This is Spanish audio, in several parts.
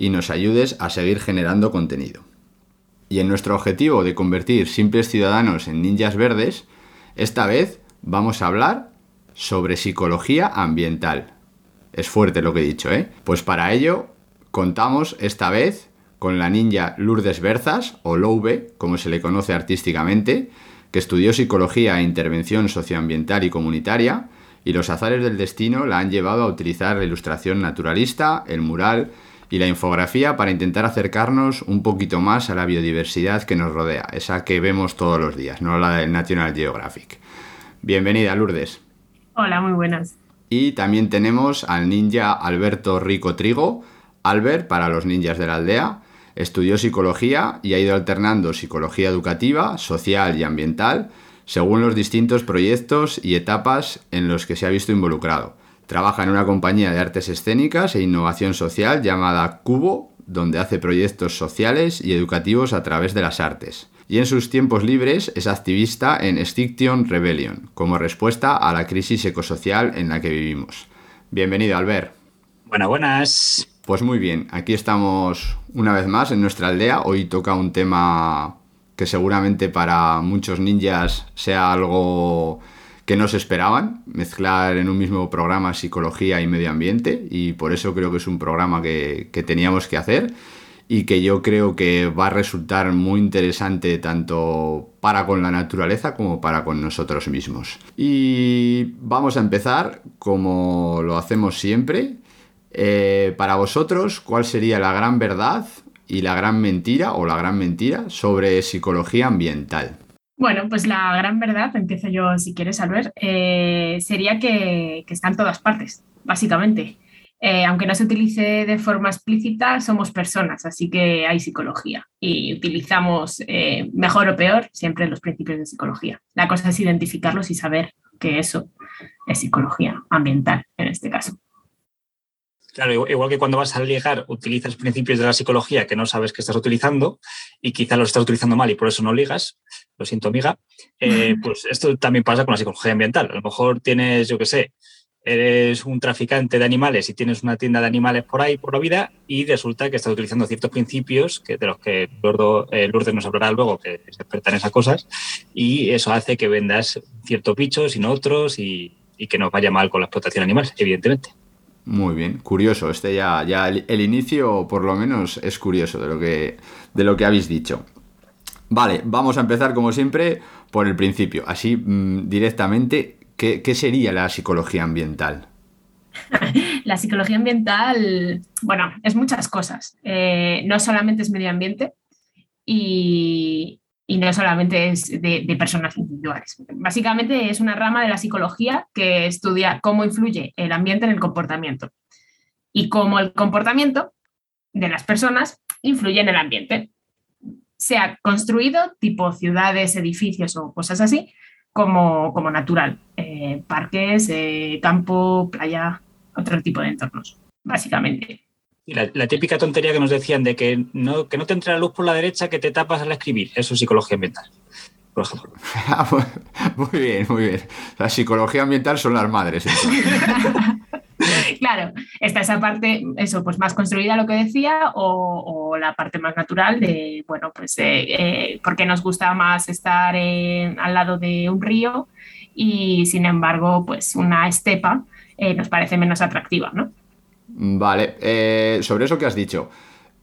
y nos ayudes a seguir generando contenido. Y en nuestro objetivo de convertir simples ciudadanos en ninjas verdes, esta vez vamos a hablar sobre psicología ambiental. Es fuerte lo que he dicho, ¿eh? Pues para ello contamos esta vez con la ninja Lourdes Berzas, o Loube, como se le conoce artísticamente, que estudió psicología e intervención socioambiental y comunitaria, y los azares del destino la han llevado a utilizar la ilustración naturalista, el mural y la infografía para intentar acercarnos un poquito más a la biodiversidad que nos rodea, esa que vemos todos los días, no la del National Geographic. Bienvenida, Lourdes. Hola, muy buenas. Y también tenemos al ninja Alberto Rico Trigo, Albert para los ninjas de la aldea. Estudió psicología y ha ido alternando psicología educativa, social y ambiental según los distintos proyectos y etapas en los que se ha visto involucrado. Trabaja en una compañía de artes escénicas e innovación social llamada Cubo, donde hace proyectos sociales y educativos a través de las artes. Y en sus tiempos libres es activista en Extinction Rebellion, como respuesta a la crisis ecosocial en la que vivimos. Bienvenido, Albert. Buenas, buenas. Pues muy bien, aquí estamos una vez más en nuestra aldea. Hoy toca un tema que seguramente para muchos ninjas sea algo que no se esperaban, mezclar en un mismo programa psicología y medio ambiente, y por eso creo que es un programa que, que teníamos que hacer y que yo creo que va a resultar muy interesante tanto para con la naturaleza como para con nosotros mismos. Y vamos a empezar como lo hacemos siempre, eh, para vosotros, ¿cuál sería la gran verdad y la gran mentira o la gran mentira sobre psicología ambiental? Bueno, pues la gran verdad, empiezo yo si quieres, Albert, eh, sería que, que, está en todas partes, básicamente. Eh, aunque no se utilice de forma explícita, somos personas, así que hay psicología y utilizamos eh, mejor o peor siempre los principios de psicología. La cosa es identificarlos y saber que eso es psicología ambiental en este caso. Claro, igual que cuando vas a ligar utilizas principios de la psicología que no sabes que estás utilizando y quizá los estás utilizando mal y por eso no ligas, lo siento amiga, eh, pues esto también pasa con la psicología ambiental. A lo mejor tienes, yo qué sé, eres un traficante de animales y tienes una tienda de animales por ahí, por la vida, y resulta que estás utilizando ciertos principios que, de los que Lourdes, eh, Lourdes nos hablará luego, que es experta en esas cosas, y eso hace que vendas ciertos bichos y no otros y, y que nos vaya mal con la explotación animal, evidentemente. Muy bien, curioso. Este ya, ya el, el, inicio, por lo menos, es curioso de lo que, de lo que habéis dicho. Vale, vamos a empezar como siempre por el principio. Así mmm, directamente, ¿qué, ¿qué, sería la psicología ambiental? la psicología ambiental, bueno, es muchas cosas. Eh, no solamente es medio ambiente y, no solamente es de, personas individuales. Básicamente es una rama de la psicología que estudia cómo influye el ambiente en el comportamiento y cómo el comportamiento de las personas influye en el ambiente, sea construido, tipo ciudades, edificios o cosas así, como, como natural, eh, parques, eh, campo, playa, otro tipo de entornos, básicamente. Y la, típica tontería que nos decían de que no, que no te entre la luz por la derecha, que te tapas al escribir. Eso es psicología ambiental. Por ejemplo. muy bien, muy bien. La psicología ambiental son las madres. claro, está esa parte, eso, pues más construida, lo que decía, o, la parte más natural de, bueno, pues eh, porque nos gusta más estar al lado de un río y sin embargo, pues una estepa eh, nos parece menos atractiva, ¿no? Vale, eh, sobre eso que has dicho,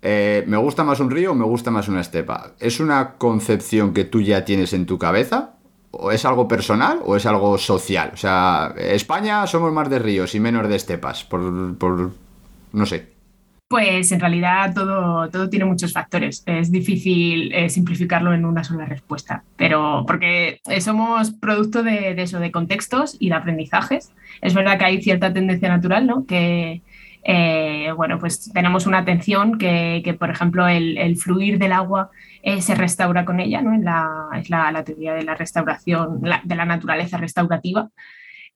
eh, ¿me gusta más un río o me gusta más una estepa? ¿Es una concepción que tú ya tienes en tu cabeza? ¿O es algo personal o es algo social? O sea, España somos más de ríos y menos de estepas, por, no sé. Pues en realidad todo, todo tiene muchos factores. Es difícil eh, simplificarlo en una sola respuesta, pero porque somos producto de, eso, de contextos y de aprendizajes. Es verdad que hay cierta tendencia natural, ¿no? Que, eh, bueno, pues tenemos una atención que, por ejemplo, el, fluir del agua eh, se restaura con ella, ¿no? la, es la, teoría de la restauración, de la naturaleza restaurativa.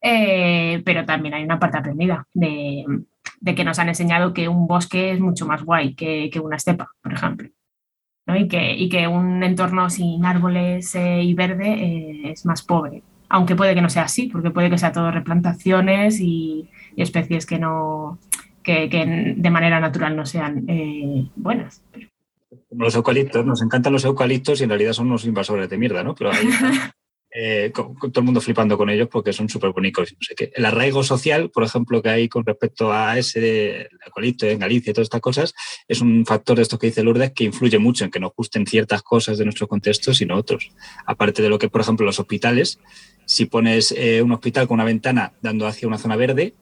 pero también hay una parte aprendida de, de que nos han enseñado que un bosque es mucho más guay que, una estepa, por ejemplo. Y, que, que, un entorno sin árboles eh, y verde eh, es más pobre. Aunque puede que no sea así, porque puede que sea todo replantaciones y, especies que no que, de manera natural no sean eh, buenas. Como los eucaliptos, nos encantan los eucaliptos y en realidad son unos invasores de mierda, ¿no? Pero Eh, con, todo el mundo flipando con ellos porque son súper bonitos. No sé qué. El arraigo social, por ejemplo, que hay con respecto a ese eucalipto en Galicia y todas estas cosas, es un factor de esto que dice Lourdes que influye mucho en que nos gusten ciertas cosas de nuestro contexto sino otros. Aparte de lo que, por ejemplo, los hospitales, si pones eh, un hospital con una ventana dando hacia una zona verde,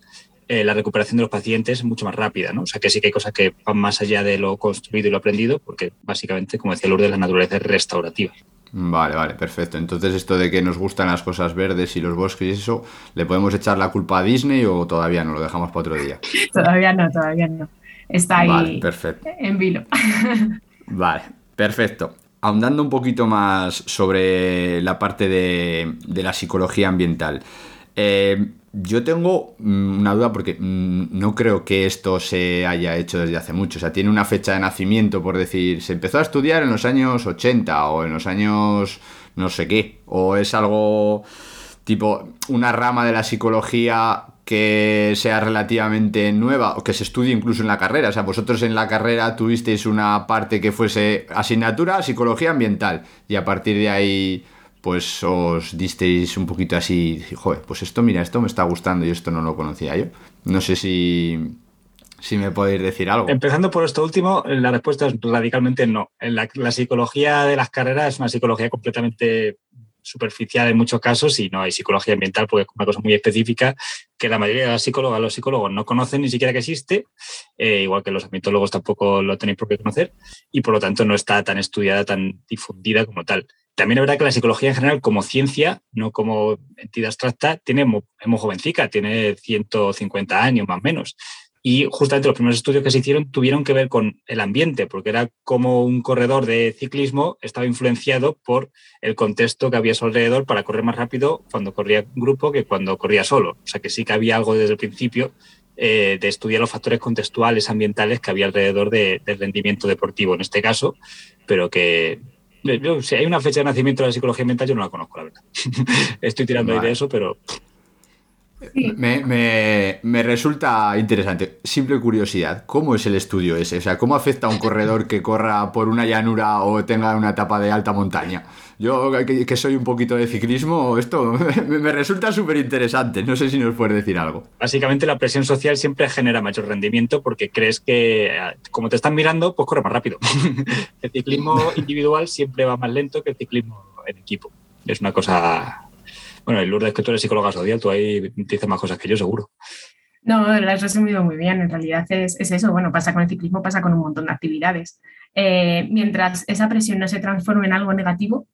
eh, la recuperación de los pacientes es mucho más rápida, ¿no? O sea que sí que hay cosas que van más allá de lo construido y lo aprendido, porque básicamente, como decía Lourdes, la naturaleza es restaurativa. Vale, vale, perfecto. Entonces esto de que nos gustan las cosas verdes y los bosques y eso, ¿le podemos echar la culpa a Disney o todavía no? Lo dejamos para otro día. todavía no, todavía no. Está ahí perfecto. en vilo. vale, perfecto. Ahondando un poquito más sobre la parte de, de la psicología ambiental. Eh, yo tengo mm, una duda porque mm, no creo que esto se haya hecho desde hace mucho. O sea, tiene una fecha de nacimiento, por decir, se empezó a estudiar en los años 80 o en los años no sé qué. O es algo tipo una rama de la psicología que sea relativamente nueva o que se estudie incluso en la carrera. O sea, vosotros en la carrera tuvisteis una parte que fuese asignatura psicología ambiental y a partir de ahí pues os disteis un poquito así, joder, pues esto, mira, esto me está gustando y esto no lo conocía yo. No sé si, si me podéis decir algo. Empezando por esto último, la respuesta es radicalmente no. La, psicología de las carreras es una psicología completamente superficial en muchos casos y no hay psicología ambiental porque es una cosa muy específica que la mayoría de los psicólogos, los psicólogos no conocen ni siquiera que existe, eh, igual que los ambientólogos tampoco lo tenéis por qué conocer y por lo tanto no está tan estudiada, tan difundida como tal. También es verdad que la psicología en general, como ciencia, no como entidad abstracta, tiene, es muy jovencica, tiene 150 años más o menos. Y justamente los primeros estudios que se hicieron tuvieron que ver con el ambiente, porque era como un corredor de ciclismo estaba influenciado por el contexto que había a su alrededor para correr más rápido cuando corría grupo que cuando corría solo. O sea que sí que había algo desde el principio eh, de estudiar los factores contextuales ambientales que había alrededor del rendimiento deportivo en este caso, pero que si hay una fecha de nacimiento de la psicología mental, yo no la conozco, la verdad. Estoy tirando ahí de eso, pero. Me, resulta interesante. Simple curiosidad, ¿cómo es el estudio ese? O sea, ¿cómo afecta a un corredor que corra por una llanura o tenga una etapa de alta montaña? Yo, que, soy un poquito de ciclismo, esto me, resulta súper interesante. No sé si nos puedes decir algo. Básicamente, la presión social siempre genera mayor rendimiento porque crees que, como te están mirando, pues corre más rápido. el ciclismo individual siempre va más lento que el ciclismo en equipo. Es una cosa bueno, el Lourdes, que tú eres psicóloga social, tú ahí dices más cosas que yo, seguro. No, lo has resumido muy bien. En realidad es, eso. Bueno, pasa con el ciclismo, pasa con un montón de actividades. Eh, mientras esa presión no se transforme en algo negativo,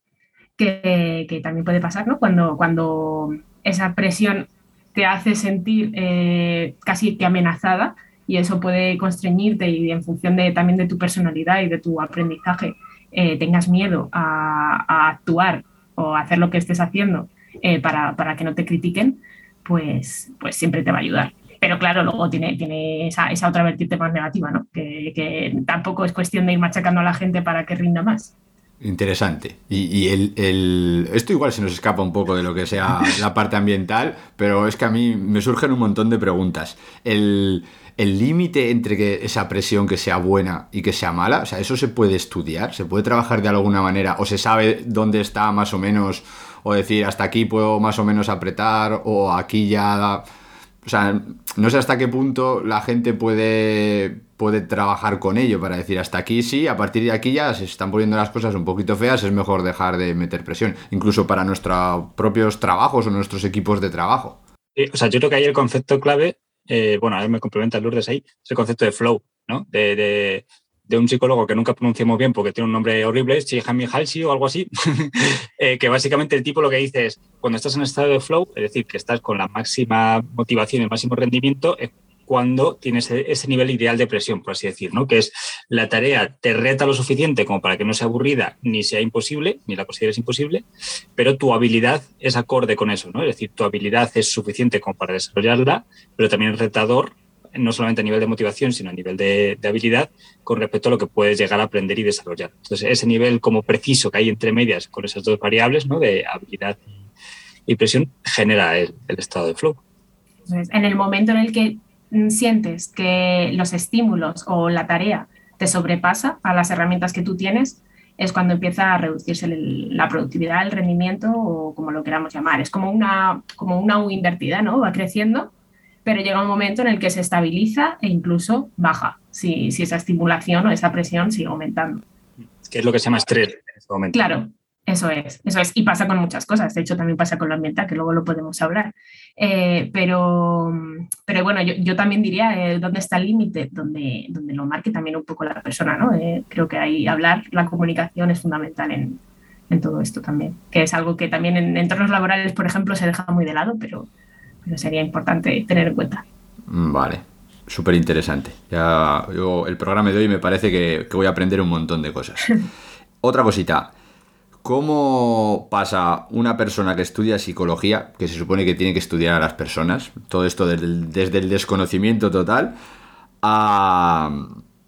que, también puede pasar, ¿no? Cuando, cuando esa presión te hace sentir eh, casi que amenazada y eso puede constreñirte y en función de, también de tu personalidad y de tu aprendizaje eh, tengas miedo a, actuar o hacer lo que estés haciendo eh, para, para, que no te critiquen, pues, pues siempre te va a ayudar. Pero claro, luego tiene, tiene esa, esa otra vertiente más negativa, ¿no? Que, que, tampoco es cuestión de ir machacando a la gente para que rinda más. Interesante. Y, el, esto igual se nos escapa un poco de lo que sea la parte ambiental, pero es que a mí me surgen un montón de preguntas. El límite entre que esa presión que sea buena y que sea mala, o sea, ¿eso se puede estudiar? ¿Se puede trabajar de alguna manera? ¿O se sabe dónde está más o menos? O decir, hasta aquí puedo más o menos apretar, o aquí ya... O sea, no sé hasta qué punto la gente puede puede trabajar con ello para decir hasta aquí sí, a partir de aquí ya se están poniendo las cosas un poquito feas, es mejor dejar de meter presión, incluso para nuestros propios trabajos o nuestros equipos de trabajo. o sea, yo creo que ahí el concepto clave, eh, bueno, a ver me complementa Lourdes ahí, es el concepto de flow, ¿no? De, un psicólogo que nunca pronunciamos bien porque tiene un nombre horrible, Chihami Halsi o algo así, eh, que básicamente el tipo lo que dice es, cuando estás en estado de flow, es decir, que estás con la máxima motivación el máximo rendimiento, cuando tienes e-, ese nivel ideal de presión, por así decir, ¿no? Que es la tarea te reta lo suficiente como para que no sea aburrida ni sea imposible, ni la consideres imposible, pero tu habilidad es acorde con eso, ¿no? Es decir, tu habilidad es suficiente como para desarrollarla, pero también es retador no solamente a nivel de motivación, sino a nivel de, habilidad con respecto a lo que puedes llegar a aprender y desarrollar. Entonces, ese nivel como preciso que hay entre medias con esas dos variables, ¿no? De habilidad y presión, genera el, estado de flow. en el momento en el que Mm, sientes que los estímulos o la tarea te sobrepasa a las herramientas que tú tienes, es cuando empieza a reducirse la productividad, el rendimiento o como lo queramos llamar. Es como una, como una U invertida, ¿no? Va creciendo, pero llega un momento en el que se estabiliza e incluso baja si, si esa estimulación o esa presión sigue aumentando. Que es lo que se llama estrés en este momento. Claro, eso es, eso es. Y pasa con muchas cosas. De hecho, también pasa con lo ambiental, que luego lo podemos hablar. Eh, pero, pero bueno, yo, también diría eh, dónde está el límite, donde, donde lo marque también un poco la persona, ¿no? Eh, creo que ahí hablar, la comunicación es fundamental en, en, todo esto también, que es algo que también en entornos laborales, por ejemplo, se deja muy de lado, pero, pero sería importante tener en cuenta. Mm, vale, súper interesante. Ya, yo, el programa de hoy me parece que, que voy a aprender un montón de cosas. Otra cosita. ¿Cómo pasa una persona que estudia psicología, que se supone que tiene que estudiar a las personas, todo esto desde el, desconocimiento total, a,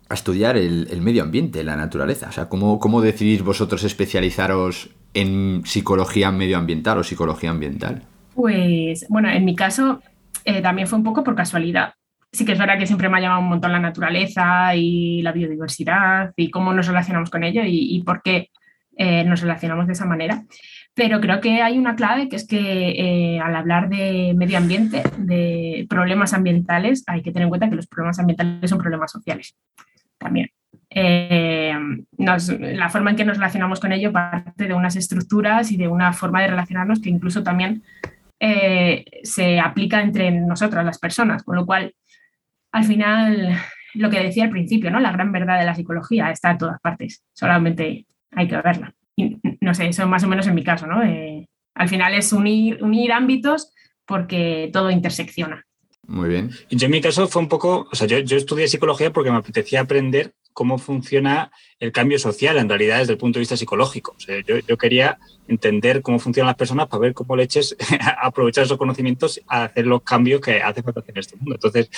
estudiar el, medio ambiente, la naturaleza? O sea, ¿cómo, ¿cómo decidís vosotros especializaros en psicología medioambiental o psicología ambiental? Pues, bueno, en mi caso eh, también fue un poco por casualidad. Sí que es verdad que siempre me ha llamado un montón la naturaleza y la biodiversidad y cómo nos relacionamos con ello y, por qué eh, nos relacionamos de esa manera. Pero creo que hay una clave que es que eh, al hablar de medio ambiente, de problemas ambientales, hay que tener en cuenta que los problemas ambientales son problemas sociales también. Eh, la forma en que nos relacionamos con ello parte de unas estructuras y de una forma de relacionarnos que incluso también se aplica entre nosotras, las personas, con lo cual, al final, lo que decía al principio, ¿no? la gran verdad de la psicología está en todas partes, solamente hay que verla. no sé, eso más o menos en mi caso, ¿no? Eh, al final es unir, unir ámbitos porque todo intersecciona. Muy bien. Yo en mi caso fue un poco, o sea, yo, yo estudié psicología porque me apetecía aprender cómo funciona el cambio social en realidad desde el punto de vista psicológico. Yo, quería entender cómo funcionan las personas para ver cómo leches aprovechar esos conocimientos a hacer los cambios que hace falta en este mundo. Entonces,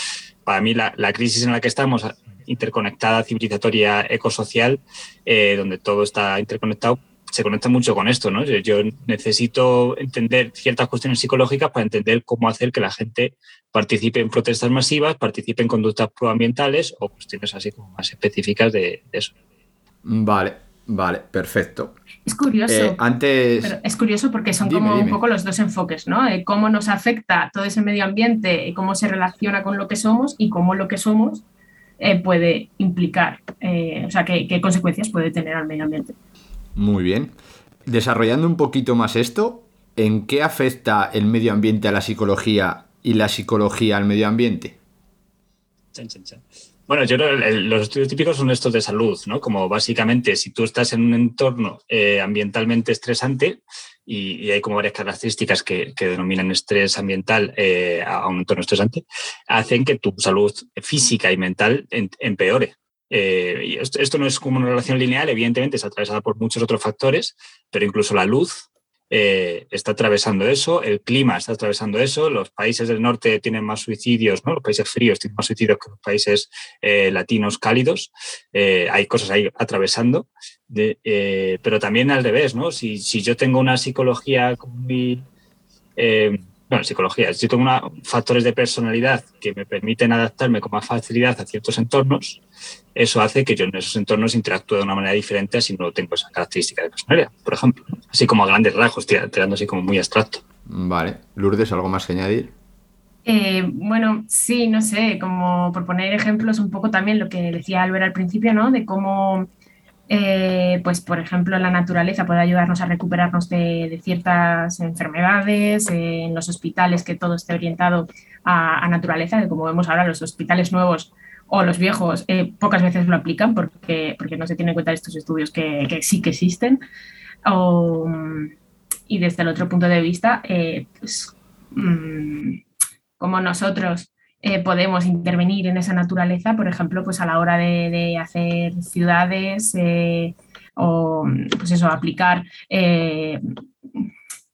para mí la, la crisis en la que estamos interconectada, civilizatoria, ecosocial, eh, donde todo está interconectado, se conecta mucho con esto, ¿no? Yo, necesito entender ciertas cuestiones psicológicas para entender cómo hacer que la gente participe en protestas masivas, participe en conductas proambientales o cuestiones así como más específicas de, eso. Vale, vale, perfecto. Es curioso. Eh, antes... es curioso porque son como un poco los dos enfoques, ¿no? cómo nos afecta todo ese medio ambiente, cómo se relaciona con lo que somos y cómo lo que somos eh, puede implicar, eh, o sea, qué, consecuencias puede tener al medio ambiente. Muy bien. Desarrollando un poquito más esto, ¿en qué afecta el medio ambiente a la psicología y la psicología al medio ambiente? Bueno, yo creo que los estudios típicos son estos de salud, ¿no? Como básicamente si tú estás en un entorno eh, ambientalmente estresante, y, hay como varias características que, denominan estrés ambiental eh, a un entorno estresante, hacen que tu salud física y mental empeore. Eh, esto, no es como una relación lineal, evidentemente es atravesada por muchos otros factores, pero incluso la luz eh, está atravesando eso, el clima está atravesando eso, los países del norte tienen más suicidios, ¿no? los países fríos tienen más suicidios que los países eh, latinos cálidos, hay cosas ahí atravesando, pero también al revés, ¿no? si, si yo tengo una psicología muy bueno, psicología, si tengo una, factores de personalidad que me permiten adaptarme con más facilidad a ciertos entornos, eso hace que yo en esos entornos interactúe de una manera diferente así no tengo esa característica de personalidad, por ejemplo. Así como a grandes rasgos, tirando así como muy abstracto. Vale. Lourdes, ¿algo más que añadir? Eh, bueno, sí, no sé, como por poner ejemplos, un poco también lo que decía Albert al principio, ¿no? De cómo eh, pues por ejemplo la naturaleza puede ayudarnos a recuperarnos de, ciertas enfermedades, en los hospitales que todo esté orientado a, naturaleza, que como vemos ahora los hospitales nuevos o los viejos eh, pocas veces lo aplican porque, porque no se tienen en cuenta estos estudios que, sí que existen. y desde el otro punto de vista, eh, pues, mm, como nosotros eh, podemos intervenir en esa naturaleza, por ejemplo, pues a la hora de, hacer ciudades eh, o pues eso, aplicar, eh,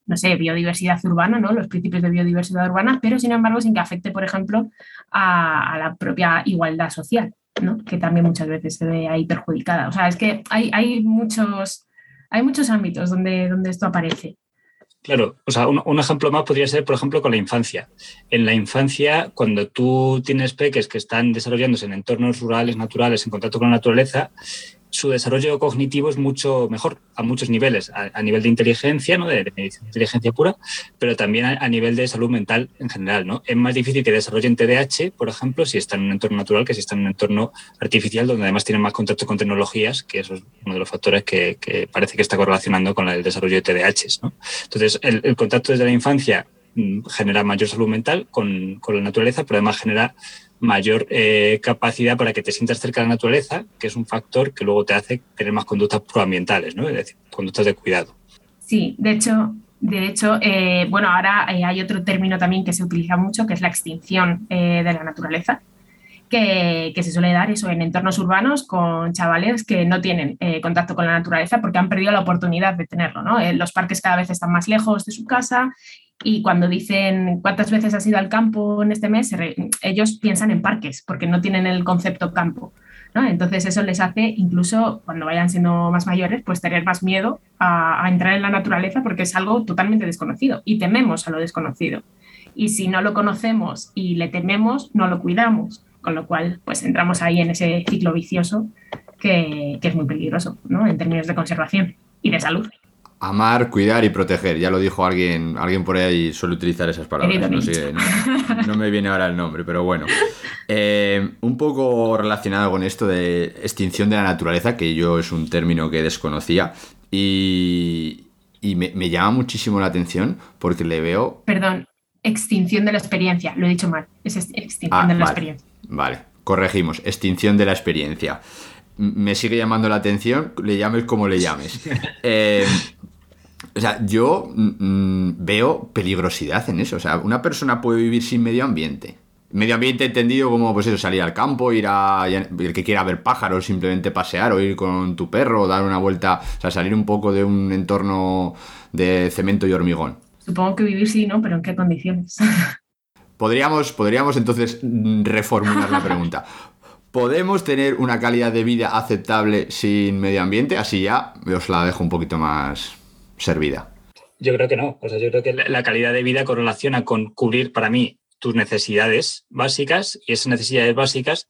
no sé, biodiversidad urbana, ¿no? los principios de biodiversidad urbana, pero sin embargo sin que afecte, por ejemplo, a, la propia igualdad social, ¿no? que también muchas veces se ve ahí perjudicada. O sea, es que hay, hay muchos, hay muchos ámbitos donde, donde esto aparece. Claro, o sea, un, ejemplo más podría ser, por ejemplo, con la infancia. En la infancia, cuando tú tienes peques que están desarrollándose en entornos rurales, naturales, en contacto con la naturaleza, su desarrollo cognitivo es mucho mejor a muchos niveles, a, nivel de inteligencia, ¿no? de, inteligencia pura, pero también a, nivel de salud mental en general. ¿no? Es más difícil que desarrollen TDAH, por ejemplo, si están en un entorno natural que si están en un entorno artificial, donde además tienen más contacto con tecnologías, que eso es uno de los factores que, parece que está correlacionando con el desarrollo de TDAH. Entonces, el, el contacto desde la infancia mm, genera mayor salud mental con, con la naturaleza, pero además genera mayor eh, capacidad para que te sientas cerca de la naturaleza, que es un factor que luego te hace tener más conductas proambientales, ¿no? es decir, conductas de cuidado. Sí, de hecho, de hecho eh, bueno, ahora eh, hay otro término también que se utiliza mucho, que es la extinción de la naturaleza, que, se suele dar eso en entornos urbanos con chavales que no tienen contacto con la naturaleza porque han perdido la oportunidad de tenerlo. ¿no? los parques cada vez están más lejos de su casa y cuando dicen cuántas veces has ido al campo en este mes, ellos piensan en parques porque no tienen el concepto campo. ¿no? Entonces eso les hace, incluso cuando vayan siendo más mayores, pues tener más miedo a, entrar en la naturaleza porque es algo totalmente desconocido y tememos a lo desconocido. Y si no lo conocemos y le tememos, no lo cuidamos, con lo cual pues entramos ahí en ese ciclo vicioso que, que es muy peligroso ¿no? en términos de conservación y de salud. Amar, cuidar y proteger. Ya lo dijo alguien, alguien por ahí suele utilizar esas palabras. No, me viene ahora el nombre, pero bueno. Eh, un poco relacionado con esto de extinción de la naturaleza, que yo es un término que desconocía y, me, llama muchísimo la atención porque le veo... Perdón, extinción de la experiencia, lo he dicho mal, es extinción ah, de la experiencia. Vale, corregimos, extinción de la experiencia me sigue llamando la atención, le llames como le llames. Eh, o sea, yo mm, mm, veo peligrosidad en eso. O sea, una persona puede vivir sin medio ambiente. Medio ambiente entendido como, pues eso, salir al campo, ir a. El que quiera ver pájaros, simplemente pasear o ir con tu perro, dar una vuelta. O sea, salir un poco de un entorno de cemento y hormigón. Supongo que vivir sí, ¿no? Pero ¿en qué condiciones? Podríamos, podríamos entonces reformular la pregunta. ¿Podemos tener una calidad de vida aceptable sin medio ambiente? Así ya os la dejo un poquito más servida. Yo creo que no. O sea, yo creo que la calidad de vida correlaciona con cubrir para mí tus necesidades básicas y esas necesidades básicas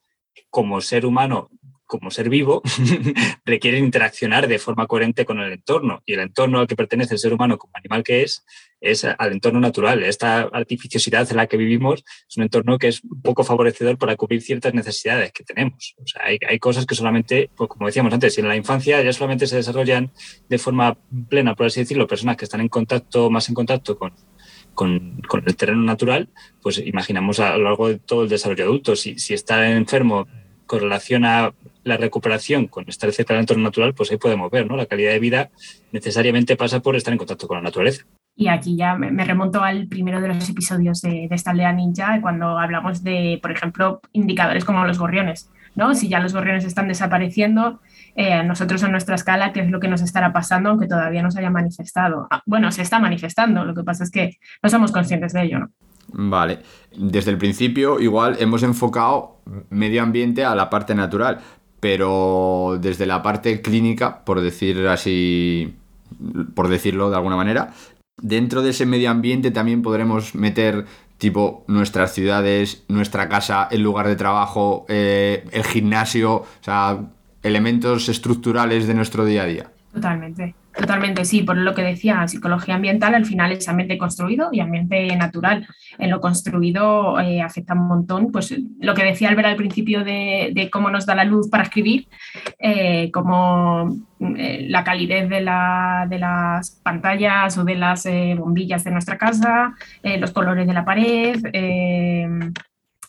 como ser humano como ser vivo, requieren interaccionar de forma coherente con el entorno. Y el entorno al que pertenece el ser humano como animal que es, es al entorno natural. Esta artificiosidad en la que vivimos es un entorno que es poco favorecedor para cubrir ciertas necesidades que tenemos. O sea, hay, hay cosas que solamente, pues como decíamos antes, en la infancia ya solamente se desarrollan de forma plena, por así decirlo, personas que están en contacto, más en contacto con, con, el terreno natural, pues imaginamos a lo largo de todo el desarrollo adulto. Si, si está enfermo correlaciona la recuperación con estar cerca del entorno natural, pues ahí podemos ver, ¿no? La calidad de vida necesariamente pasa por estar en contacto con la naturaleza. Y aquí ya me remonto al primero de los episodios de, esta aldea ninja, cuando hablamos de, por ejemplo, indicadores como los gorriones. ¿no? Si ya los gorriones están desapareciendo, eh, nosotros en nuestra escala, ¿qué es lo que nos estará pasando aunque todavía no se haya manifestado? Ah, bueno, se está manifestando, lo que pasa es que no somos conscientes de ello. Vale. Desde el principio, igual hemos enfocado medio ambiente a la parte natural, pero desde la parte clínica, por decir así, por decirlo de alguna manera, dentro de ese medio ambiente también podremos meter tipo nuestras ciudades, nuestra casa, el lugar de trabajo, eh, el gimnasio, o sea, elementos estructurales de nuestro día a día. Totalmente. Totalmente, sí, por lo que decía, psicología ambiental al final es ambiente construido y ambiente natural. En lo construido eh, afecta un montón, pues lo que decía Albert al principio de, cómo nos da la luz para escribir, eh, como eh, la calidez de, las pantallas o de las bombillas de nuestra casa, los colores de la pared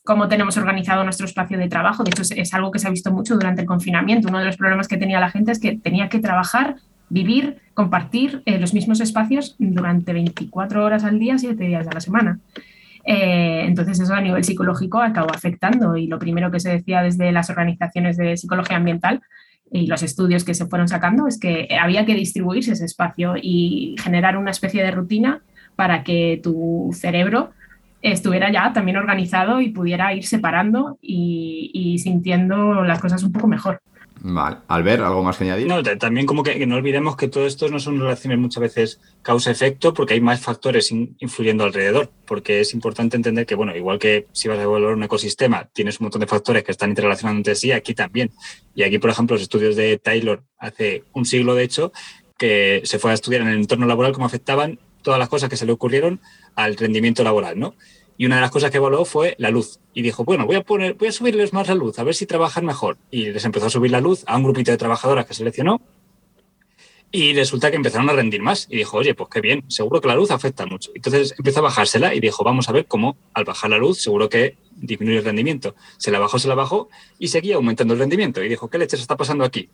cómo tenemos organizado nuestro espacio de trabajo. De hecho, es, algo que se ha visto mucho durante el confinamiento. Uno de los problemas que tenía la gente es que tenía que trabajar vivir, compartir eh, los mismos espacios durante 24 horas al día, 7 días a la semana. Eh, entonces eso a nivel psicológico acabó afectando y lo primero que se decía desde las organizaciones de psicología ambiental y los estudios que se fueron sacando es que había que distribuirse ese espacio y generar una especie de rutina para que tu cerebro estuviera ya también organizado y pudiera ir separando y sintiendo las cosas un poco mejor. Vale. Albert, ¿algo más que añadir? No, también como que, no olvidemos que todo esto no son relaciones muchas veces causa-efecto porque hay más factores influyendo alrededor, porque es importante entender que, bueno, igual que si vas a evaluar un ecosistema, tienes un montón de factores que están interrelacionados entre sí, aquí también. Y aquí, por ejemplo, los estudios de Taylor hace un siglo, de hecho, que se fue a estudiar en el entorno laboral cómo afectaban todas las cosas que se le ocurrieron al rendimiento laboral, ¿no? Y una de las cosas que evaluó fue la luz. Y dijo, bueno, voy a poner, voy a subirles más la luz, a ver si trabajan mejor. Y les empezó a subir la luz a un grupito de trabajadoras que seleccionó. Y resulta que empezaron a rendir más. Y dijo, oye, pues qué bien, seguro que la luz afecta mucho. Entonces empezó a bajársela y dijo, vamos a ver cómo al bajar la luz, seguro que disminuye el rendimiento. Se la bajó, se la bajó y seguía aumentando el rendimiento. Y dijo, ¿qué leches está pasando aquí?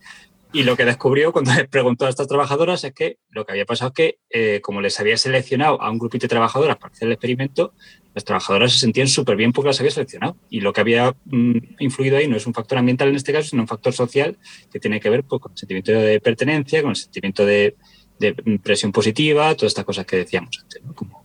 Y lo que descubrió cuando le preguntó a estas trabajadoras es que lo que había pasado es que, eh, como les había seleccionado a un grupito de trabajadoras para hacer el experimento, las trabajadoras se sentían súper bien porque las había seleccionado. Y lo que había mm, influido ahí no es un factor ambiental en este caso, sino un factor social que tiene que ver pues, con el sentimiento de pertenencia, con el sentimiento de, presión positiva, todas estas cosas que decíamos antes, como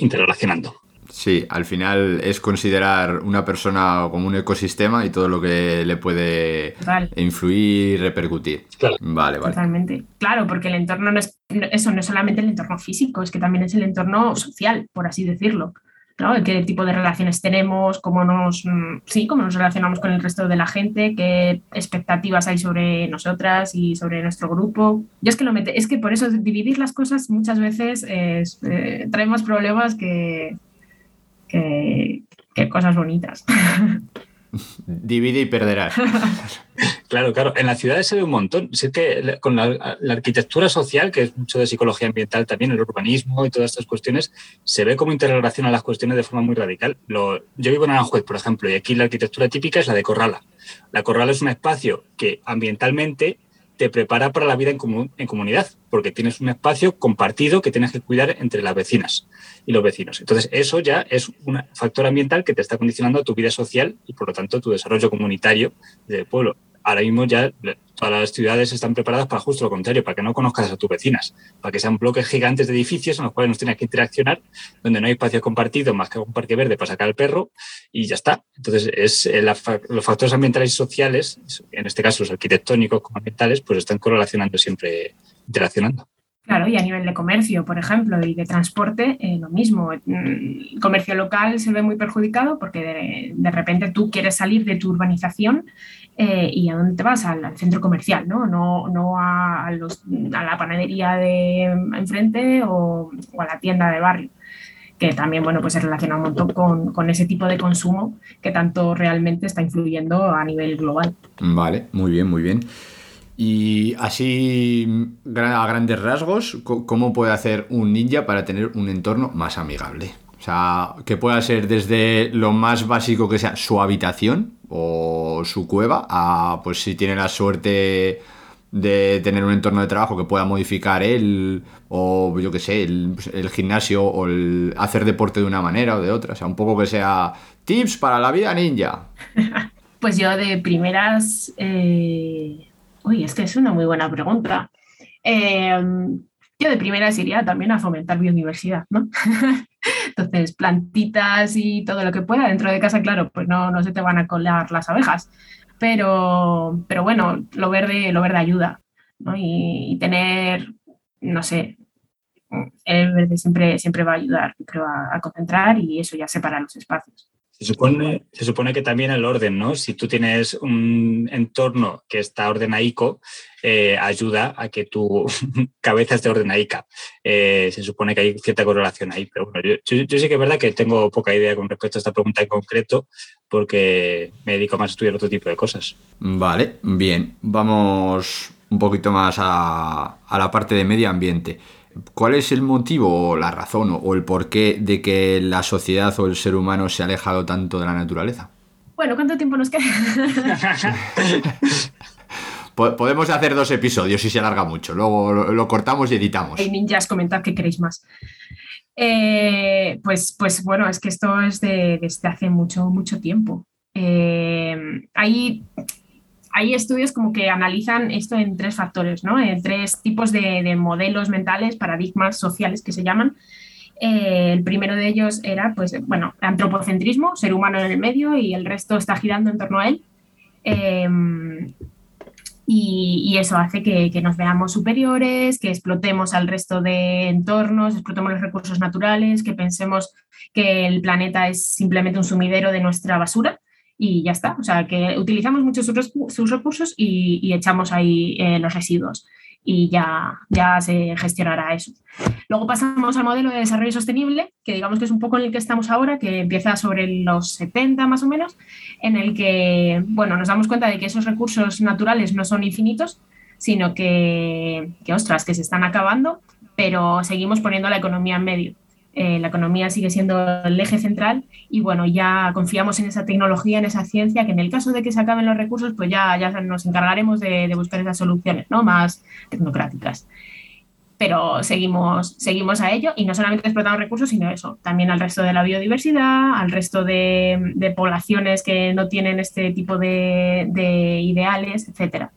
interrelacionando. Sí, al final es considerar una persona como un ecosistema y todo lo que le puede influir y repercutir. Claro. Vale, vale. Totalmente. Claro, porque el entorno no es, eso no es solamente el entorno físico, es que también es el entorno social, por así decirlo. ¿no? qué tipo de relaciones tenemos, cómo nos, mm, sí, cómo nos relacionamos con el resto de la gente, qué expectativas hay sobre nosotras y sobre nuestro grupo. Yo es que lo mete, es que por eso dividir las cosas muchas veces es, eh, trae más problemas que, que, cosas bonitas. Divide y perderás. Claro, claro. En las ciudades se ve un montón. Sí que con la, arquitectura social, que es mucho de psicología ambiental también, el urbanismo y todas estas cuestiones, se ve cómo interrelaciona las cuestiones de forma muy radical. Lo, yo vivo en Aranjuez, por ejemplo, y aquí la arquitectura típica es la de Corrala. La Corrala es un espacio que ambientalmente te prepara para la vida en, en, comunidad, porque tienes un espacio compartido que tienes que cuidar entre las vecinas y los vecinos. Entonces, eso ya es un factor ambiental que te está condicionando a tu vida social y, por lo tanto, tu desarrollo comunitario del pueblo ahora mismo ya todas las ciudades están preparadas para justo lo contrario, para que no conozcas a tus vecinas, para que sean bloques gigantes de edificios en los cuales nos tienes que interaccionar, donde no hay espacio compartido más que un parque verde para sacar al perro y ya está. Entonces, es eh, los factores ambientales y sociales, en este caso los arquitectónicos como ambientales, pues están correlacionando siempre, interaccionando. Claro, y a nivel de comercio, por ejemplo, y de transporte, eh, lo mismo. El comercio local se ve muy perjudicado porque de, repente tú quieres salir de tu urbanización eh, y ¿a dónde te vas? Al, centro comercial, ¿no? No, no a, la panadería de enfrente o, a la tienda de barrio que también bueno, pues se relaciona un montón con, con, ese tipo de consumo que tanto realmente está influyendo a nivel global. Vale, muy bien, muy bien. Y así, a grandes rasgos, ¿cómo puede hacer un ninja para tener un entorno más amigable? O sea, que pueda ser desde lo más básico que sea su habitación o su cueva, a pues si tiene la suerte de tener un entorno de trabajo que pueda modificar él, o yo qué sé, el, gimnasio, o el hacer deporte de una manera o de otra. O sea, un poco que sea tips para la vida ninja. Pues yo de primeras, eh, uy, es que es una muy buena pregunta. Eh, yo de primeras iría también a fomentar biodiversidad, ¿no? Entonces, plantitas y todo lo que pueda dentro de casa, claro, pues no, no se te van a colar las abejas, pero, pero bueno, lo verde, lo verde ayuda, ¿no? Y, tener, no sé, el verde siempre, siempre va a ayudar, creo, a concentrar y eso ya separa los espacios. Se supone, se supone que también el orden, ¿no? Si tú tienes un entorno que está ordenaico, eh, ayuda a que tu cabeza esté ordenaica. Eh, se supone que hay cierta correlación ahí, pero bueno, yo, yo, sí que es verdad que tengo poca idea con respecto a esta pregunta en concreto, porque me dedico más a estudiar otro tipo de cosas. Vale, bien. Vamos un poquito más a, a la parte de medio ambiente. ¿Cuál es el motivo o la razón o el porqué de que la sociedad o el ser humano se ha alejado tanto de la naturaleza? Bueno, ¿cuánto tiempo nos queda? Podemos hacer dos episodios si se alarga mucho. Luego lo, cortamos y editamos. Hey, ninjas, comentad qué queréis más. Eh, pues, pues bueno, es que esto es de, desde hace mucho, mucho tiempo. Eh, hay hay estudios como que analizan esto en tres factores, ¿no? En tres tipos de, modelos mentales, paradigmas sociales que se llaman. Eh, el primero de ellos era, pues, bueno, antropocentrismo, ser humano en el medio y el resto está girando en torno a él. Em, y, eso hace que, que, nos veamos superiores, que explotemos al resto de entornos, explotemos los recursos naturales, que pensemos que el planeta es simplemente un sumidero de nuestra basura y ya está. O sea, que utilizamos mucho sus, recursos y, echamos ahí eh, los residuos y ya, ya se gestionará eso. Luego pasamos al modelo de desarrollo sostenible, que digamos que es un poco en el que estamos ahora, que empieza sobre los 70 más o menos, en el que, bueno, nos damos cuenta de que esos recursos naturales no son infinitos, sino que, que ostras, que se están acabando, pero seguimos poniendo la economía en medio. Eh, la economía sigue siendo el eje central y bueno, ya confiamos en esa tecnología, en esa ciencia, que en el caso de que se acaben los recursos, pues ya, nos encargaremos de, buscar esas soluciones ¿no? más tecnocráticas. Pero seguimos, seguimos a ello y no solamente explotamos recursos, sino eso, también al resto de la biodiversidad, al resto de, poblaciones que no tienen este tipo de, ideales, etcétera.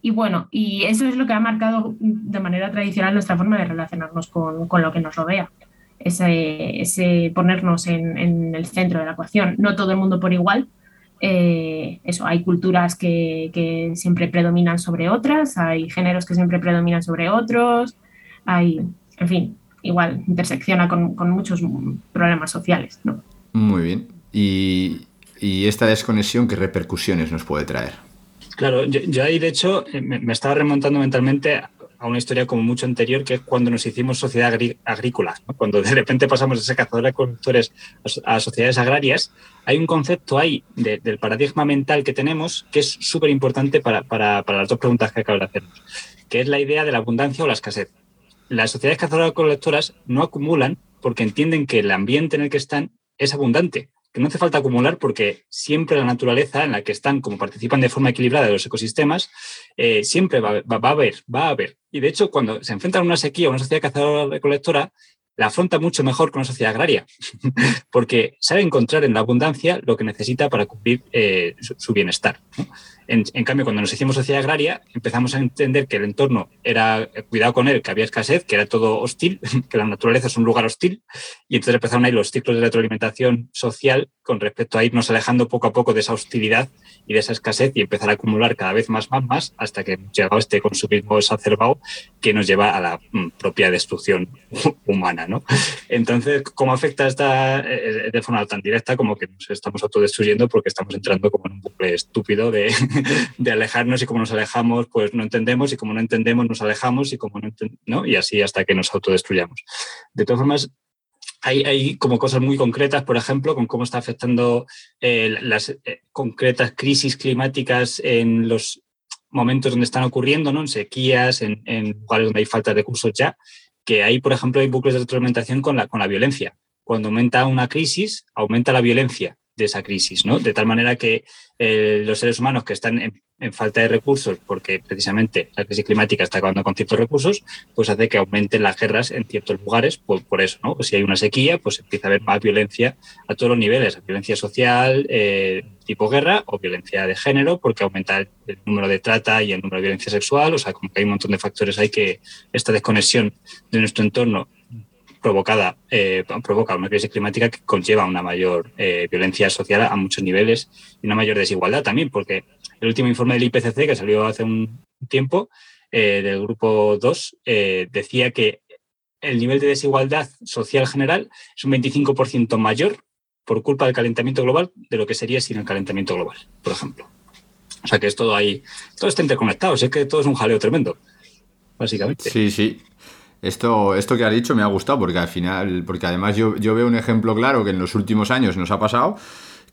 Y bueno, y eso es lo que ha marcado de manera tradicional nuestra forma de relacionarnos con, con lo que nos rodea ese, ponernos en, el centro de la ecuación. No todo el mundo por igual. Eh, eso, hay culturas que, siempre predominan sobre otras, hay géneros que siempre predominan sobre otros, hay, en fin, igual intersecciona con, muchos problemas sociales. ¿no? Muy bien. ¿Y, esta desconexión qué repercusiones nos puede traer? Claro, yo, ahí de hecho me, me, estaba remontando mentalmente a una historia como mucho anterior, que es cuando nos hicimos sociedad agrícola. Cuando de repente pasamos de ser cazadores recolectores a sociedades agrarias, hay un concepto ahí del paradigma mental que tenemos que es súper importante para, para, las dos preguntas que acabo de hacernos, que es la idea de la abundancia o la escasez. Las sociedades cazadoras recolectoras no acumulan porque entienden que el ambiente en el que están es abundante que no hace falta acumular porque siempre la naturaleza en la que están, como participan de forma equilibrada de los ecosistemas, eh, siempre va, a haber, va a haber. Y de hecho, cuando se enfrentan a una sequía, a una sociedad cazadora-recolectora, la afronta mucho mejor que una sociedad agraria, porque sabe encontrar en la abundancia lo que necesita para cumplir eh, su, bienestar. En, cambio, cuando nos hicimos sociedad agraria, empezamos a entender que el entorno era, eh, cuidado con él, que había escasez, que era todo hostil, que la naturaleza es un lugar hostil, y entonces empezaron ahí los ciclos de retroalimentación social con respecto a irnos alejando poco a poco de esa hostilidad y de esa escasez y empezar a acumular cada vez más, más, más, hasta que llegado este consumismo exacerbado que nos lleva a la mm, propia destrucción humana. ¿no? Entonces, ¿cómo afecta esta eh, de forma tan directa como que nos estamos autodestruyendo porque estamos entrando como en un bucle estúpido de de alejarnos y como nos alejamos, pues no entendemos y como no entendemos, nos alejamos y como no, ¿no? Y así hasta que nos autodestruyamos. De todas formas, hay, hay, como cosas muy concretas, por ejemplo, con cómo está afectando eh, las eh, concretas crisis climáticas en los momentos donde están ocurriendo, ¿no? en sequías, en, en lugares donde hay falta de recursos ya, que hay, por ejemplo, hay bucles de retroalimentación con la, con la violencia. Cuando aumenta una crisis, aumenta la violencia de esa crisis, ¿no? De tal manera que eh, los seres humanos que están en, falta de recursos, porque precisamente la crisis climática está acabando con ciertos recursos, pues hace que aumenten las guerras en ciertos lugares por, eso, ¿no? si hay una sequía, pues empieza a haber más violencia a todos los niveles, violencia social, eh, tipo guerra o violencia de género, porque aumenta el, número de trata y el número de violencia sexual, o sea, como que hay un montón de factores hay que esta desconexión de nuestro entorno provocada, eh, provoca una crisis climática que conlleva una mayor eh, violencia social a muchos niveles y una mayor desigualdad también, porque el último informe del IPCC que salió hace un tiempo eh, del grupo 2 decía que el nivel de desigualdad social general es un 25% mayor por culpa del calentamiento global de lo que sería sin el calentamiento global, por ejemplo. O sea que es todo ahí, todo está interconectado, es que todo es un jaleo tremendo, básicamente. Sí, sí. Esto, esto que has dicho me ha gustado porque al final, porque además yo, yo veo un ejemplo claro que en los últimos años nos ha pasado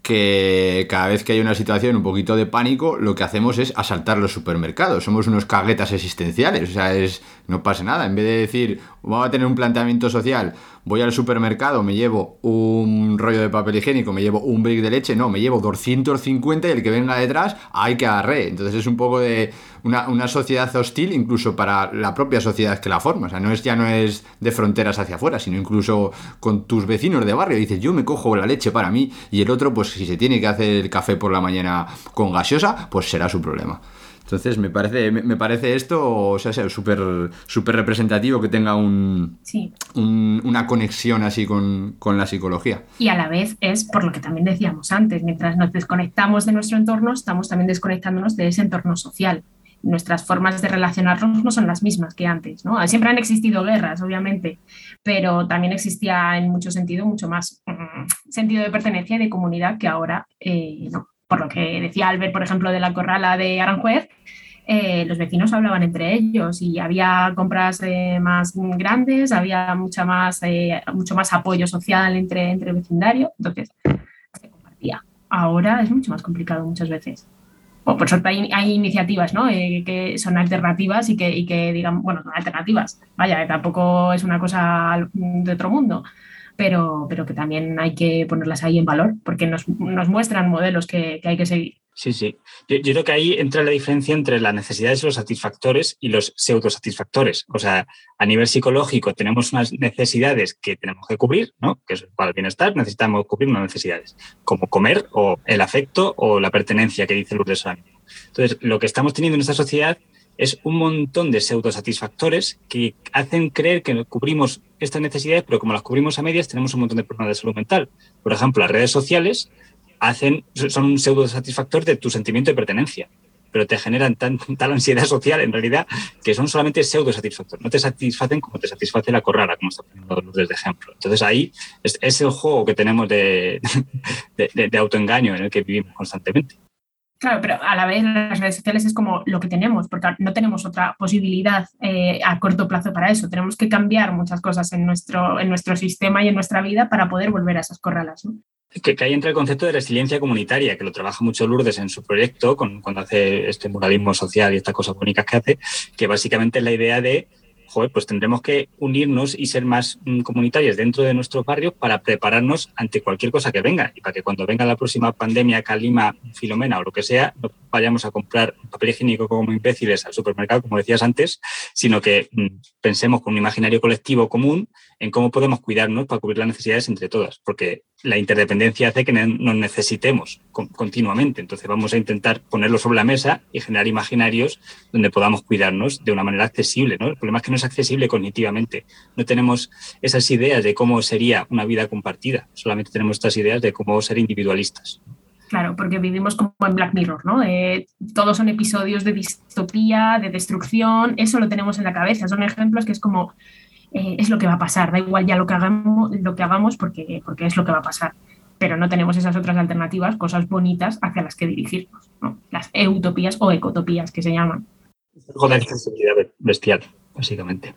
que cada vez que hay una situación un poquito de pánico, lo que hacemos es asaltar los supermercados. Somos unos caguetas existenciales. O sea, es, no pasa nada. En vez de decir, vamos a tener un planteamiento social, voy al supermercado, me llevo un rollo de papel higiénico, me llevo un brick de leche, no, me llevo 250 y el que venga detrás hay que agarre. Entonces es un poco de una, sociedad hostil incluso para la propia sociedad que la forma. O sea, no es, ya no es de fronteras hacia afuera, sino incluso con tus vecinos de barrio. Dices, yo me cojo la leche para mí y el otro, pues si se tiene que hacer el café por la mañana con gaseosa, pues será su problema. Entonces me parece, me, parece esto, o sea, súper súper representativo que tenga un, una conexión así con, con, la psicología. Y a la vez es por lo que también decíamos antes, mientras nos desconectamos de nuestro entorno, estamos también desconectándonos de ese entorno social nuestras formas de relacionarnos no son las mismas que antes. ¿no? Siempre han existido guerras, obviamente, pero también existía en mucho sentido mucho más mm, sentido de pertenencia y de comunidad que ahora eh, no. Por lo que decía Albert, por ejemplo, de la corrala de Aranjuez, eh, los vecinos hablaban entre ellos y había compras eh, más grandes, había mucha más, mucho más apoyo social entre, entre vecindario, entonces se compartía. Ahora es mucho más complicado muchas veces o por suerte hay, iniciativas ¿no? Eh, que son alternativas y que, y que digan, bueno, son alternativas, vaya, tampoco es una cosa de otro mundo, pero, pero que también hay que ponerlas ahí en valor porque nos, nos muestran modelos que, que hay que seguir. Sí, sí. Yo, creo que ahí entra la diferencia entre las necesidades de los satisfactores y los pseudosatisfactores. O sea, a nivel psicológico tenemos unas necesidades que tenemos que cubrir, ¿no? Que es para el bienestar necesitamos cubrir unas necesidades, como comer o el afecto o la pertenencia que dice Lourdes Sánchez. Entonces, lo que estamos teniendo en esta sociedad es un montón de pseudosatisfactores que hacen creer que cubrimos estas necesidades, pero como las cubrimos a medias, tenemos un montón de problemas de salud mental. Por ejemplo, las redes sociales hacen, son un pseudo satisfactor de tu sentimiento de pertenencia, pero te generan tan, tal ansiedad social en realidad que son solamente pseudo satisfactores. No te satisfacen como te satisface la corrala, como está poniendo Lourdes de ejemplo. Entonces ahí es, es, el juego que tenemos de, de autoengaño en el que vivimos constantemente. Claro, pero a la vez las redes sociales es como lo que tenemos, porque no tenemos otra posibilidad eh, a corto plazo para eso. Tenemos que cambiar muchas cosas en nuestro, en nuestro sistema y en nuestra vida para poder volver a esas corralas. Que, que, ahí entra el concepto de resiliencia comunitaria, que lo trabaja mucho Lourdes en su proyecto, con, cuando hace este muralismo social y estas cosas bonitas que hace, que básicamente es la idea de pues tendremos que unirnos y ser más mm, comunitarios dentro de nuestros barrios para prepararnos ante cualquier cosa que venga. Y para que cuando venga la próxima pandemia, Calima, Filomena o lo que sea, no vayamos a comprar papel higiénico como imbéciles al supermercado, como decías antes, sino que mm, pensemos con un imaginario colectivo común en cómo podemos cuidarnos para cubrir las necesidades entre todas, porque la interdependencia hace que nos necesitemos continuamente. Entonces vamos a intentar ponerlo sobre la mesa y generar imaginarios donde podamos cuidarnos de una manera accesible. ¿no? El problema es que no es accesible cognitivamente. No tenemos esas ideas de cómo sería una vida compartida, solamente tenemos estas ideas de cómo ser individualistas. Claro, porque vivimos como en Black Mirror, ¿no? Eh, todos son episodios de distopía, de destrucción, eso lo tenemos en la cabeza, son ejemplos que es como eh, es lo que va a pasar, da igual ya lo que hagamos, lo que hagamos porque, porque es lo que va a pasar. Pero no tenemos esas otras alternativas, cosas bonitas hacia las que dirigirnos, las eutopías o ecotopías que se llaman. Con sensibilidad bestial, básicamente.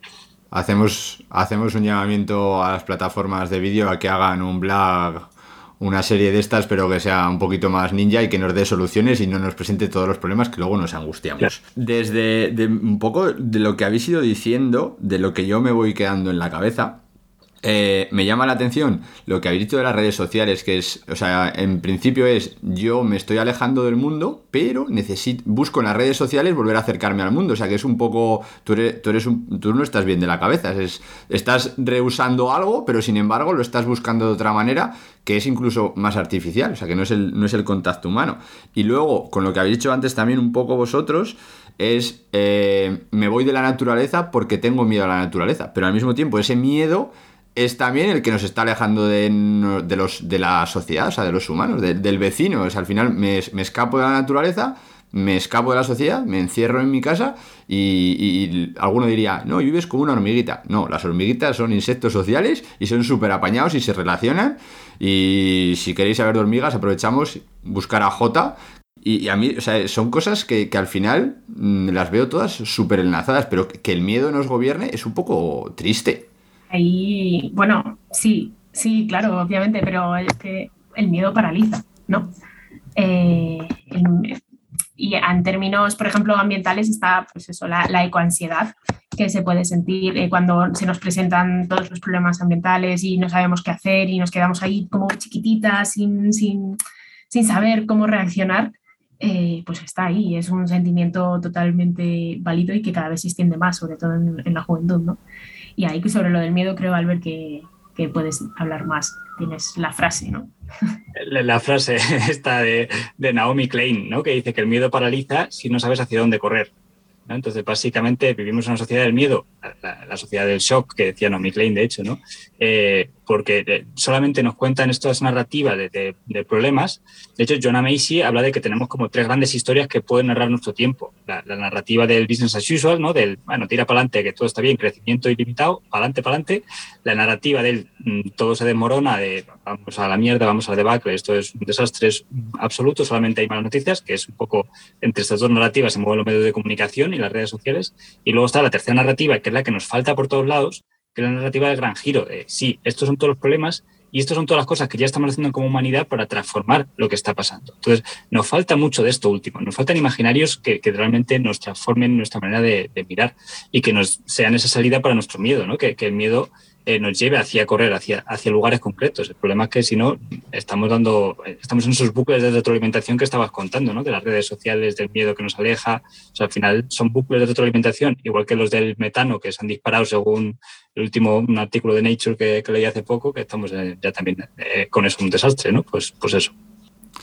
Hacemos, hacemos un llamamiento a las plataformas de vídeo a que hagan un blog una serie de estas, pero que sea un poquito más ninja y que nos dé soluciones y no nos presente todos los problemas que luego nos angustiamos. Desde un poco de lo que habéis ido diciendo, de lo que yo me voy quedando en la cabeza, eh, me llama la atención lo que habéis dicho de las redes sociales, que es, o sea, en principio es yo me estoy alejando del mundo, pero necesito, busco en las redes sociales volver a acercarme al mundo. O sea, que es un poco, tú, eres, tú, no estás bien de la cabeza, es, estás rehusando algo, pero sin embargo lo estás buscando de otra manera que es incluso más artificial, o sea, que no es el, no es el contacto humano. Y luego, con lo que habéis dicho antes también un poco vosotros, es eh, me voy de la naturaleza porque tengo miedo a la naturaleza, pero al mismo tiempo ese miedo es también el que nos está alejando de, los, de la sociedad, o sea, de los humanos, del vecino. O al final me, escapo de la naturaleza, me escapo de la sociedad, me encierro en mi casa y, alguno diría, no, vives como una hormiguita. No, las hormiguitas son insectos sociales y son súper apañados y se relacionan. Y si queréis saber de hormigas, aprovechamos buscar a J. Y, a mí, o sea, son cosas que, que al final mm, las veo todas súper enlazadas, pero que el miedo nos gobierne es un poco triste. Ahí, bueno, sí, sí, claro, obviamente, pero es que el miedo paraliza, ¿no? Eh, y en términos, por ejemplo, ambientales está, pues eso, la, ecoansiedad que se puede sentir eh, cuando se nos presentan todos los problemas ambientales y no sabemos qué hacer y nos quedamos ahí como chiquititas sin, sin, sin saber cómo reaccionar. Eh, pues está ahí, es un sentimiento totalmente válido y que cada vez se extiende más, sobre todo en, la juventud, ¿no? Y ahí sobre lo del miedo creo, Albert, que, puedes hablar más. Tienes la frase, ¿no? La, frase esta de, Naomi Klein, ¿no? que dice que el miedo paraliza si no sabes hacia dónde correr. Entonces, básicamente, vivimos en una sociedad del miedo, la, sociedad del shock, que decía Naomi Klein, de hecho, ¿no? Eh, porque eh, solamente nos cuentan estas narrativas de, problemas. De hecho, Jonah Macy habla de que tenemos como tres grandes historias que pueden narrar nuestro tiempo. La, narrativa del business as usual, ¿no? Del, bueno, tira para adelante, que todo está bien, crecimiento ilimitado, para adelante, para adelante. La narrativa del mm, todo se desmorona, de vamos a la mierda, vamos a la debacle, esto es un desastre absoluto, solamente hay malas noticias, que es un poco entre estas dos narrativas se mueven los medios de comunicación y las redes sociales. Y luego está la tercera narrativa, que es la que nos falta por todos lados, que la narrativa del gran giro, de sí, estos son todos los problemas y estas son todas las cosas que ya estamos haciendo como humanidad para transformar lo que está pasando. Entonces, nos falta mucho de esto último, nos faltan imaginarios que, realmente nos transformen nuestra manera de, mirar y que nos sean esa salida para nuestro miedo, ¿no? que el miedo eh, nos lleve hacia correr, hacia, hacia lugares concretos. El problema es que si no, estamos dando, estamos en esos bucles de retroalimentación que estabas contando, ¿no? De las redes sociales, del miedo que nos aleja. O sea, al final son bucles de retroalimentación, igual que los del metano, que se han disparado según el último un artículo de Nature que, leí hace poco, que estamos eh, ya también eh, con eso un desastre, ¿no? Pues, pues eso.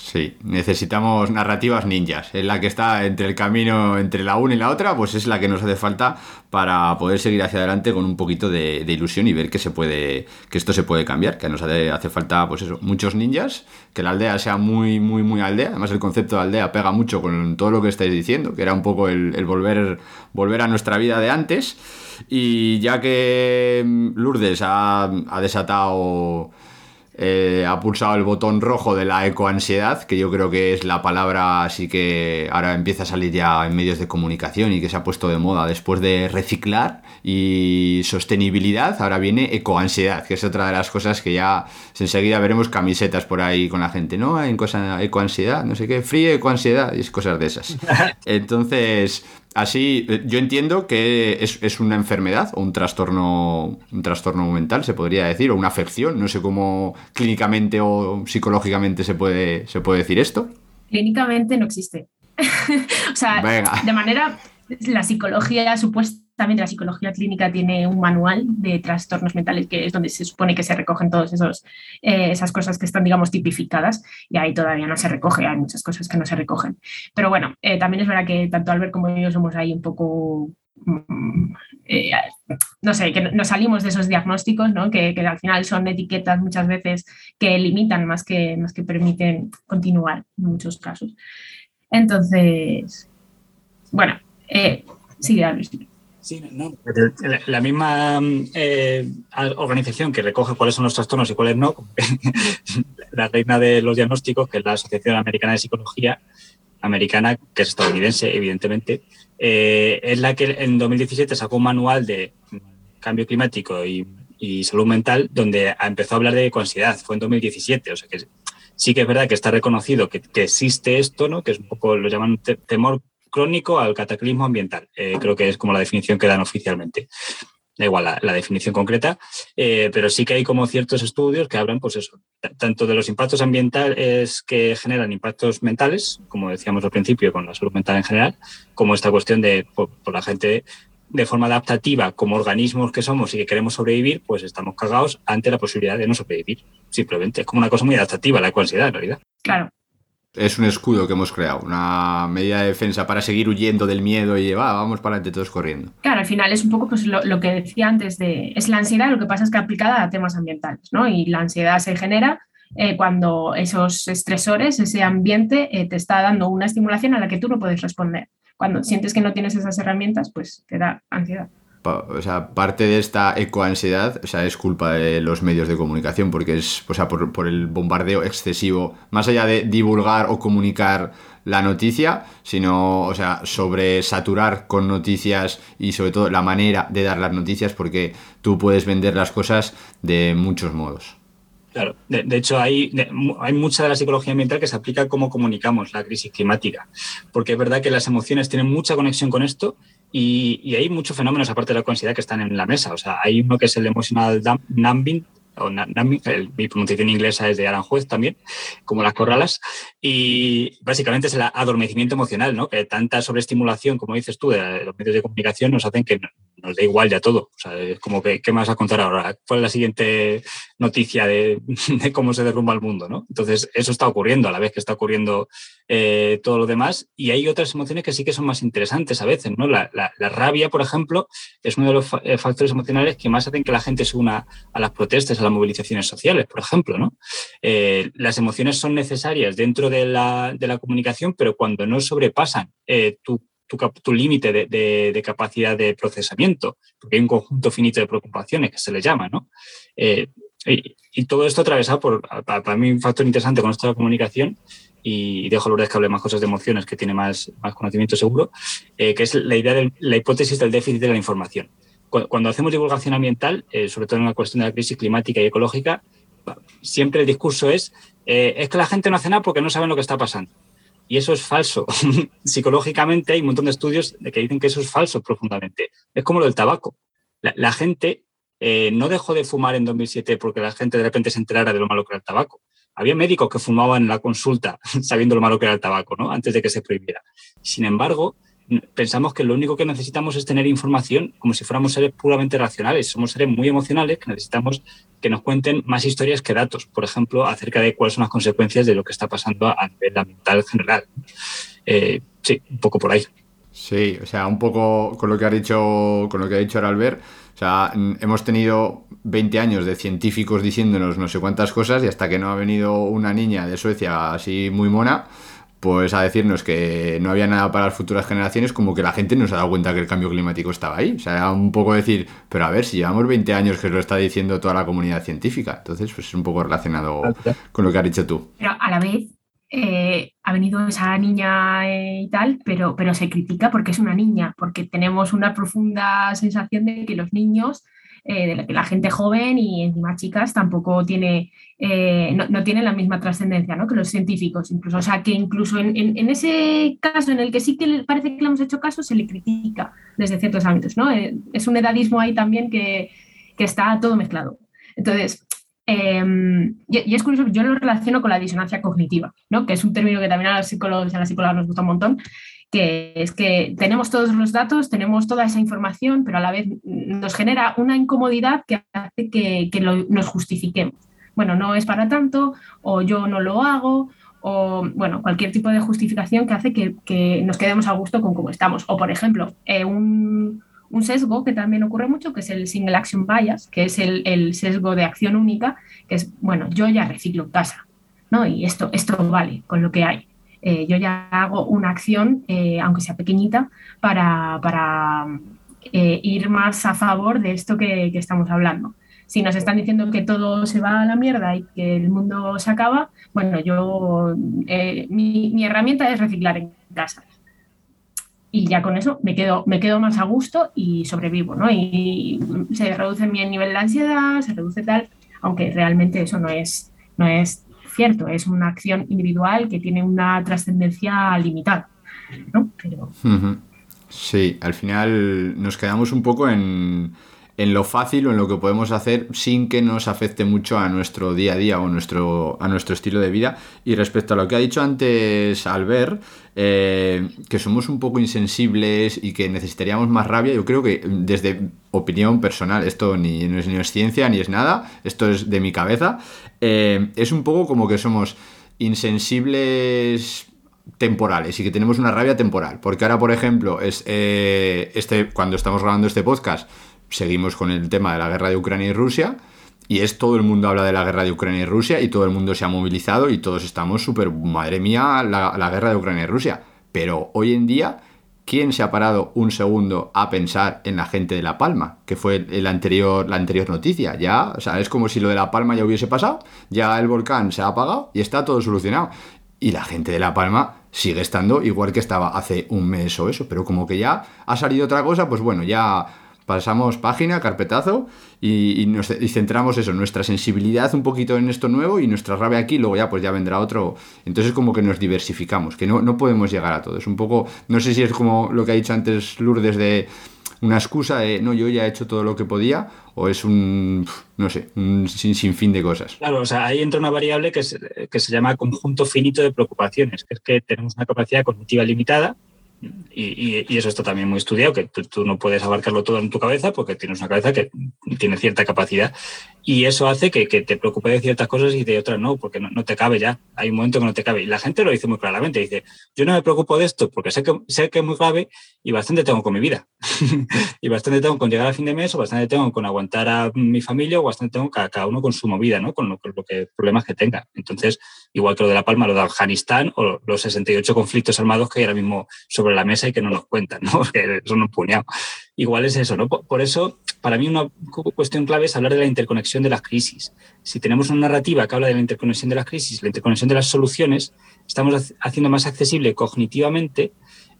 Sí, necesitamos narrativas ninjas. Es la que está entre el camino entre la una y la otra, pues es la que nos hace falta para poder seguir hacia adelante con un poquito de, ilusión y ver que se puede, que esto se puede cambiar, que nos hace, hace, falta, pues eso, muchos ninjas, que la aldea sea muy, muy, muy aldea. Además, el concepto de aldea pega mucho con todo lo que estáis diciendo, que era un poco el, volver, volver a nuestra vida de antes. Y ya que Lourdes ha, ha desatado eh, ha pulsado el botón rojo de la ecoansiedad, que yo creo que es la palabra así que ahora empieza a salir ya en medios de comunicación y que se ha puesto de moda después de reciclar y sostenibilidad, ahora viene ecoansiedad, que es otra de las cosas que ya enseguida veremos camisetas por ahí con la gente, ¿no? En cosa ecoansiedad, no sé qué, frío ecoansiedad y cosas de esas. Entonces, Así, eh, yo entiendo que es, una enfermedad o un trastorno, un trastorno mental, se podría decir, o una afección. No sé cómo clínicamente o psicológicamente se puede, se puede decir esto. Clínicamente no existe. o sea, de manera, la psicología supuesta también la psicología clínica tiene un manual de trastornos mentales que es donde se supone que se recogen todas eh, esas cosas que están, digamos, tipificadas y ahí todavía no se recoge, hay muchas cosas que no se recogen. Pero bueno, eh, también es verdad que tanto Albert como yo somos ahí un poco mm, eh, no sé, que nos salimos de esos diagnósticos, ¿no? que, al final son etiquetas muchas veces que limitan más que, más que permiten continuar en muchos casos. Entonces, bueno, eh, sigue Albert. Sí, no, la, misma eh, organización que recoge cuáles son los trastornos y cuáles no, la reina de los diagnósticos, que es la Asociación Americana de Psicología, americana, que es estadounidense, evidentemente, eh, es la que en 2017 sacó un manual de cambio climático y, salud mental, donde empezó a hablar de ansiedad. Fue en 2017, o sea que sí que es verdad que está reconocido que, que existe esto, ¿no? que es un poco, lo llaman temor crónico al cataclismo ambiental. Eh, creo que es como la definición que dan oficialmente. da igual la, definición concreta, eh, pero sí que hay como ciertos estudios que hablan, pues eso, tanto de los impactos ambientales que generan impactos mentales, como decíamos al principio con la salud mental en general, como esta cuestión de por, la gente de forma adaptativa como organismos que somos y que queremos sobrevivir, pues estamos cagados ante la posibilidad de no sobrevivir. Simplemente es como una cosa muy adaptativa la ecoansiedad en realidad. Claro, es un escudo que hemos creado, una medida de defensa para seguir huyendo del miedo y va, vamos para adelante todos corriendo. Claro, al final es un poco pues, lo, que decía antes de, es la ansiedad, lo que pasa es que aplicada a temas ambientales, ¿no? Y la ansiedad se genera eh, cuando esos estresores, ese ambiente eh, te está dando una estimulación a la que tú no puedes responder. Cuando sientes que no tienes esas herramientas, pues te da ansiedad o sea, parte de esta ecoansiedad o sea, es culpa de los medios de comunicación, porque es o sea, por, el bombardeo excesivo, más allá de divulgar o comunicar la noticia, sino, o sea, sobre saturar con noticias y sobre todo la manera de dar las noticias, porque tú puedes vender las cosas de muchos modos. Claro, de, hecho hay, hay mucha de la psicología ambiental que se aplica a cómo comunicamos la crisis climática, porque es verdad que las emociones tienen mucha conexión con esto y, hay muchos fenómenos, aparte de la considerar que están en la mesa. O sea, hay uno que es el emotional numbing, o mi pronunciación inglesa es de Aranjuez también, como las corralas, y básicamente es el adormecimiento emocional, ¿no? Que tanta sobreestimulación, como dices tú, de los medios de comunicación nos hacen que nos da igual ya todo. O sea, como que, ¿qué me vas a contar ahora? ¿Cuál es la siguiente noticia de, cómo se derrumba el mundo? ¿no? Entonces, eso está ocurriendo a la vez que está ocurriendo eh, todo lo demás. Y hay otras emociones que sí que son más interesantes a veces. ¿no? La, rabia, por ejemplo, es uno de los eh, factores emocionales que más hacen que la gente se una a las protestas, a las movilizaciones sociales, por ejemplo. ¿no? Eh, las emociones son necesarias dentro de la, de la comunicación, pero cuando no sobrepasan tu tu, límite de, capacidad de procesamiento, porque hay un conjunto finito de preocupaciones que se le llama, ¿no? Eh, y, todo esto atravesado por, para, mí, un factor interesante con esto de la comunicación, y dejo a Lourdes que hable más cosas de emociones, que tiene más, más conocimiento seguro, eh, que es la idea de la hipótesis del déficit de la información. Cuando, hacemos divulgación ambiental, eh, sobre todo en la cuestión de la crisis climática y ecológica, siempre el discurso es, es que la gente no hace nada porque no saben lo que está pasando. Y eso es falso. Psicológicamente hay un montón de estudios que dicen que eso es falso profundamente. Es como lo del tabaco. La, gente eh, no dejó de fumar en 2007 porque la gente de repente se enterara de lo malo que era el tabaco. Había médicos que fumaban en la consulta sabiendo lo malo que era el tabaco, ¿no? Antes de que se prohibiera. Sin embargo, pensamos que lo único que necesitamos es tener información como si fuéramos seres puramente racionales. Somos seres muy emocionales que necesitamos que nos cuenten más historias que datos, por ejemplo, acerca de cuáles son las consecuencias de lo que está pasando a nivel ambiental general. Eh, sí, un poco por ahí. Sí, o sea, un poco con lo que ha dicho, con lo que ha dicho Albert, o sea, hemos tenido 20 años de científicos diciéndonos no sé cuántas cosas y hasta que no ha venido una niña de Suecia así muy mona, pues a decirnos que no había nada para las futuras generaciones, como que la gente no se ha dado cuenta que el cambio climático estaba ahí. O sea, un poco decir, pero a ver, si llevamos 20 años que lo está diciendo toda la comunidad científica. Entonces, pues es un poco relacionado con lo que has dicho tú. Pero a la vez, eh, ha venido esa niña eh, y tal, pero, pero se critica porque es una niña, porque tenemos una profunda sensación de que los niños eh, de la gente joven y encima chicas tampoco tiene, eh, no, tiene la misma trascendencia ¿no? que los científicos, incluso. O sea, que incluso en, ese caso en el que sí que parece que le hemos hecho caso, se le critica desde ciertos ámbitos. ¿no? Eh, es un edadismo ahí también que, que está todo mezclado. Entonces, em, y, es curioso, yo lo relaciono con la disonancia cognitiva, ¿no? que es un término que también a los psicólogos y a las psicólogas nos gusta un montón, que es que tenemos todos los datos, tenemos toda esa información, pero a la vez nos genera una incomodidad que hace que, nos justifiquemos. Bueno, no es para tanto, o yo no lo hago, o bueno, cualquier tipo de justificación que hace que, nos quedemos a gusto con cómo estamos. O, por ejemplo, eh, un, sesgo que también ocurre mucho, que es el single action bias, que es el, el, sesgo de acción única, que es, bueno, yo ya reciclo casa, ¿no? Y esto, esto vale con lo que hay. Eh, yo ya hago una acción, eh, aunque sea pequeñita, para, eh, ir más a favor de esto que, estamos hablando. Si nos están diciendo que todo se va a la mierda y que el mundo se acaba, bueno, yo, mi, herramienta es reciclar en casa. Y ya con eso me quedo, me quedo más a gusto y sobrevivo, ¿no? Y se reduce mi nivel de ansiedad, se reduce tal, aunque realmente eso no es, no es cierto, es una acción individual que tiene una trascendencia limitada. ¿no? Sí, al final nos quedamos un poco en, en lo fácil o en lo que podemos hacer sin que nos afecte mucho a nuestro día a día o nuestro, a nuestro estilo de vida. Y respecto a lo que ha dicho antes Albert, eh, que somos un poco insensibles y que necesitaríamos más rabia, yo creo que desde opinión personal, esto ni, es, ni es ciencia ni es nada, esto es de mi cabeza, eh, es un poco como que somos insensibles temporales y que tenemos una rabia temporal. Porque ahora, por ejemplo, es, eh, este, cuando estamos grabando este podcast, seguimos con el tema de la guerra de Ucrania y Rusia. Y es todo el mundo habla de la guerra de Ucrania y Rusia y todo el mundo se ha movilizado y todos estamos súper, madre mía, la, guerra de Ucrania y Rusia. Pero hoy en día, ¿quién se ha parado un segundo a pensar en la gente de La Palma? Que fue el anterior, la anterior noticia. Ya, o sea, es como si lo de La Palma ya hubiese pasado, ya el volcán se ha apagado y está todo solucionado. Y la gente de La Palma sigue estando igual que estaba hace un mes o eso, pero como que ya ha salido otra cosa, pues bueno, ya pasamos página, carpetazo y, nos, centramos eso, nuestra sensibilidad un poquito en esto nuevo y nuestra rabia aquí, luego ya pues ya vendrá otro. Entonces como que nos diversificamos, que no, no podemos llegar a todo. Es un poco, no sé si es como lo que ha dicho antes Lourdes de una excusa de no, yo ya he hecho todo lo que podía, o es un, no sé, un sin, sinfín de cosas. Claro, o sea, ahí entra una variable que, que se llama conjunto finito de preocupaciones, que es que tenemos una capacidad cognitiva limitada y, eso está también muy estudiado, que tú, no puedes abarcarlo todo en tu cabeza porque tienes una cabeza que tiene cierta capacidad. Y eso hace que, te preocupe de ciertas cosas y de otras no, porque no, te cabe ya. Hay un momento que no te cabe. Y la gente lo dice muy claramente. Dice, yo no me preocupo de esto porque sé que, sé que es muy grave y bastante tengo con mi vida. y bastante tengo con llegar a fin de mes o bastante tengo con aguantar a mi familia o bastante tengo cada, cada uno con su movida, ¿no? Con lo, con lo que problemas que tenga. Entonces, igual que lo de La Palma, lo de Afganistán o los 68 conflictos armados que hay ahora mismo sobre la mesa y que no nos cuentan, ¿no? que son un puñado. Igual es eso, ¿no? Por eso, para mí una cuestión clave es hablar de la interconexión de las crisis. Si tenemos una narrativa que habla de la interconexión de las crisis, la interconexión de las soluciones, estamos haciendo más accesible cognitivamente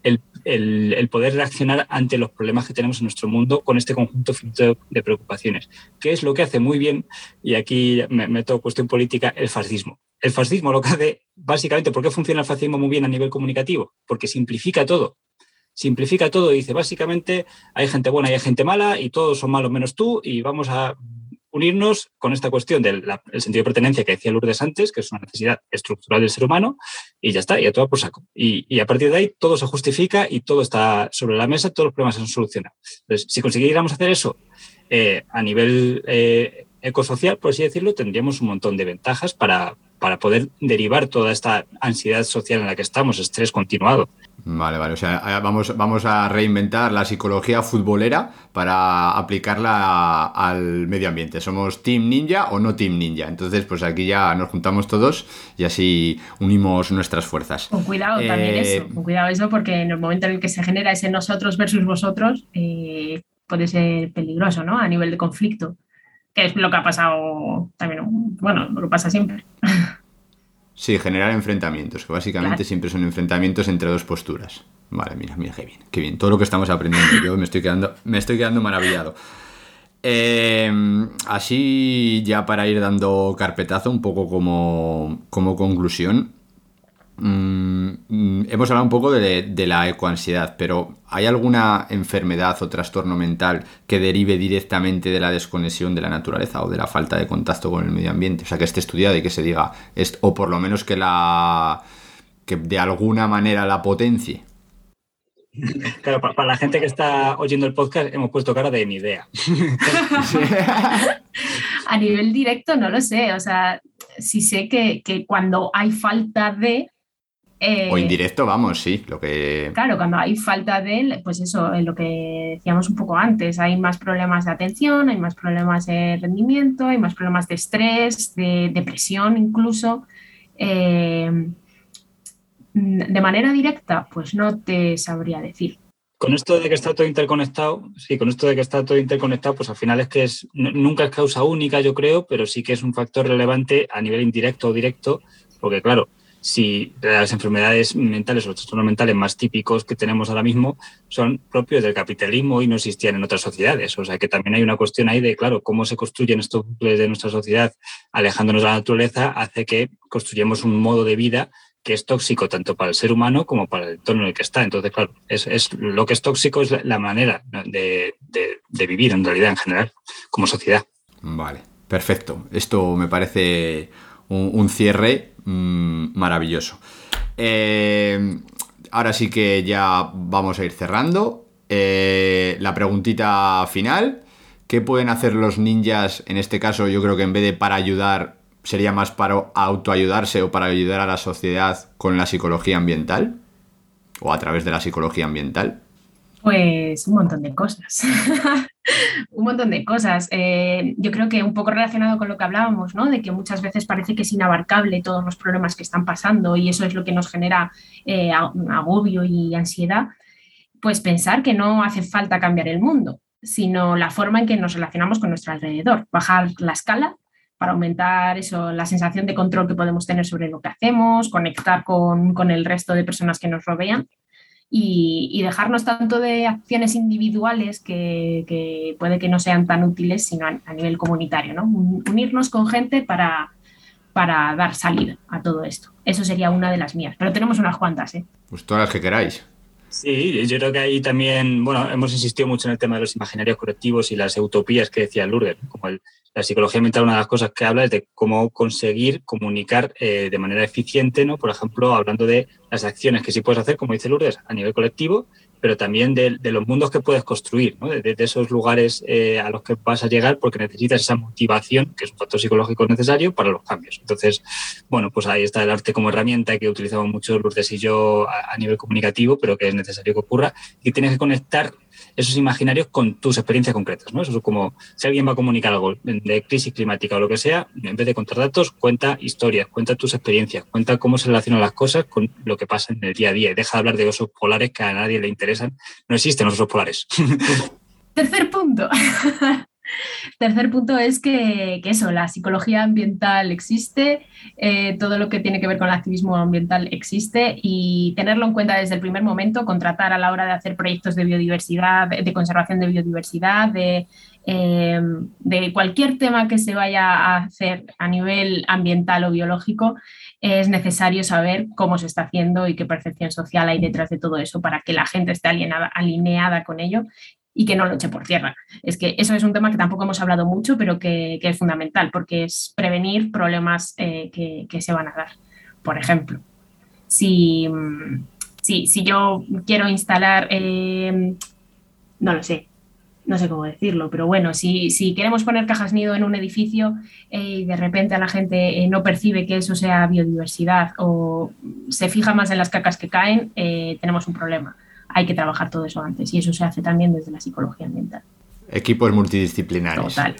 el, el, poder reaccionar ante los problemas que tenemos en nuestro mundo con este conjunto finito de preocupaciones, que es lo que hace muy bien, y aquí me meto cuestión política, el fascismo el fascismo lo que hace, básicamente, ¿por qué funciona el fascismo muy bien a nivel comunicativo? Porque simplifica todo. Simplifica todo dice, básicamente, hay gente buena y hay gente mala y todos son malos menos tú y vamos a unirnos con esta cuestión del sentido de pertenencia que decía Lourdes antes, que es una necesidad estructural del ser humano, y ya está, y a todo por saco. Y, a partir de ahí todo se justifica y todo está sobre la mesa, todos los problemas se han solucionado. Entonces, si consiguiéramos hacer eso eh, a nivel eh, ecosocial, por así decirlo, tendríamos un montón de ventajas para, para poder derivar toda esta ansiedad social en la que estamos, estrés continuado. Vale, vale. O sea, vamos, vamos a reinventar la psicología futbolera para aplicarla al medio ambiente. ¿Somos Team Ninja o no Team Ninja? Entonces, pues aquí ya nos juntamos todos y así unimos nuestras fuerzas. Con cuidado también eh, eso, con cuidado eso, porque en el momento en el que se genera ese nosotros versus vosotros, eh, puede ser peligroso, ¿no? A nivel de conflicto que es lo que ha pasado también, bueno, lo que pasa siempre. Sí, generar enfrentamientos, que básicamente siempre son enfrentamientos entre dos posturas. Vale, mira, mira, qué bien, qué bien. Todo lo que estamos aprendiendo, yo me estoy quedando, me estoy quedando maravillado. Em, así, ya para ir dando carpetazo, un poco como, como conclusión, Mm, mm, hemos hablado un poco de, la ecoansiedad, pero ¿hay alguna enfermedad o trastorno mental que derive directamente de la desconexión de la naturaleza o de la falta de contacto con el medio ambiente? O sea, que esté estudiado y que se diga, o por lo menos que la que de alguna manera la potencie. Claro, para, la gente que está oyendo el podcast hemos puesto cara de ni idea. A nivel directo no lo sé, o sea, sí sé que, que cuando hay falta de, o eh, indirecto, vamos, sí, lo que... Claro, cuando hay falta de, pues eso, lo que decíamos un poco antes, hay más problemas de atención, hay más problemas de rendimiento, hay más problemas de estrés, de depresión incluso. Eh, de manera directa, pues no te sabría decir. Con esto de que está todo interconectado, sí, con esto de que está todo interconectado, pues al final es que es, nunca es causa única, yo creo, pero sí que es un factor relevante a nivel indirecto o directo, porque claro, si las enfermedades mentales o los trastornos mentales más típicos que tenemos ahora mismo son propios del capitalismo y no existían en otras sociedades. O sea que también hay una cuestión ahí de, claro, cómo se construyen estos bucles de nuestra sociedad alejándonos de la naturaleza hace que construyamos un modo de vida que es tóxico tanto para el ser humano como para el entorno en el que está. Entonces, claro, es, lo que es tóxico es la, manera de, vivir en realidad en general, como sociedad. Vale, perfecto. Esto me parece un, cierre mm, maravilloso. Eh, ahora sí que ya vamos a ir cerrando. Eh, la preguntita final. ¿Qué pueden hacer los ninjas? En este caso, yo creo que en vez de para ayudar, sería más para autoayudarse o para ayudar a la sociedad con la psicología ambiental o a través de la psicología ambiental? Pues un montón de cosas. un montón de cosas. Eh, yo creo que un poco relacionado con lo que hablábamos, ¿no? De que muchas veces parece que es inabarcable todos los problemas que están pasando y eso es lo que nos genera eh, agobio y ansiedad. Pues pensar que no hace falta cambiar el mundo, sino la forma en que nos relacionamos con nuestro alrededor. Bajar la escala para aumentar eso, la sensación de control que podemos tener sobre lo que hacemos, conectar con, el resto de personas que nos rodean y, dejarnos tanto de acciones individuales que, puede que no sean tan útiles, sino a, nivel comunitario, ¿no? Unirnos con gente para, para dar salida a todo esto. Eso sería una de las mías, pero tenemos unas cuantas, ¿eh? Pues todas las que queráis. Sí, yo creo que ahí también, bueno, hemos insistido mucho en el tema de los imaginarios colectivos y las utopías que decía Lourdes, como el, la psicología mental, una de las cosas que habla es de cómo conseguir comunicar eh, de manera eficiente, ¿no? Por ejemplo, hablando de las acciones que sí puedes hacer, como dice Lourdes, a nivel colectivo, pero también de, los mundos que puedes construir, ¿no? de, esos lugares eh, a los que vas a llegar porque necesitas esa motivación, que es un factor psicológico necesario para los cambios. Entonces, bueno, pues ahí está el arte como herramienta que utilizamos mucho Lourdes y yo a, a nivel comunicativo, pero que es necesario que ocurra y tienes que conectar esos imaginarios con tus experiencias concretas. ¿no? Eso es como si alguien va a comunicar algo de crisis climática o lo que sea, en vez de contar datos, cuenta historias, cuenta tus experiencias, cuenta cómo se relacionan las cosas con lo que pasa en el día a día y deja de hablar de osos polares que a nadie le interesan. No existen osos polares. Tercer punto. Tercer punto es que, eso, la psicología ambiental existe, eh, todo lo que tiene que ver con el activismo ambiental existe y tenerlo en cuenta desde el primer momento, contratar a la hora de hacer proyectos de biodiversidad, de, conservación de biodiversidad, em, de cualquier tema que se vaya a hacer a nivel ambiental o biológico, es necesario saber cómo se está haciendo y qué percepción social hay detrás de todo eso para que la gente esté alineada con ello y que no lo eche por tierra. Es que eso es un tema que tampoco hemos hablado mucho, pero que, es fundamental, porque es prevenir problemas eh, que, se van a dar. Por ejemplo, si, mm, si, yo quiero instalar, em, no lo sé, no sé cómo decirlo, pero bueno, si, si queremos poner cajas nido en un edificio eh, y de repente a la gente eh, no percibe que eso sea biodiversidad o se fija más en las cacas que caen, tenemos un problema hay que trabajar todo eso antes y eso se hace también desde la psicología ambiental. Equipos multidisciplinarios. Total.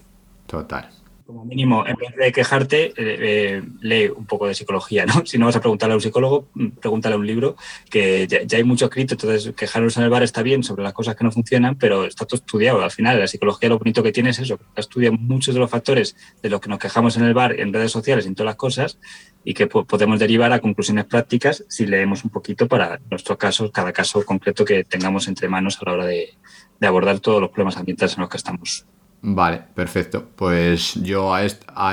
Total. Como mínimo, en vez de quejarte, eh, eh, lee un poco de psicología, ¿no? Si no vas a preguntarle a un psicólogo, mm, pregúntale a un libro, que ya, hay mucho escrito, entonces quejarnos en el bar está bien sobre las cosas que no funcionan, pero está todo estudiado. Al final, la psicología lo bonito que tiene es eso, que estudia muchos de los factores de los que nos quejamos en el bar, en redes sociales, en todas las cosas, y que podemos derivar a conclusiones prácticas si leemos un poquito para nuestro caso, cada caso concreto que tengamos entre manos a la hora de, abordar todos los problemas ambientales en los que estamos. Vale, perfecto. Pues yo a,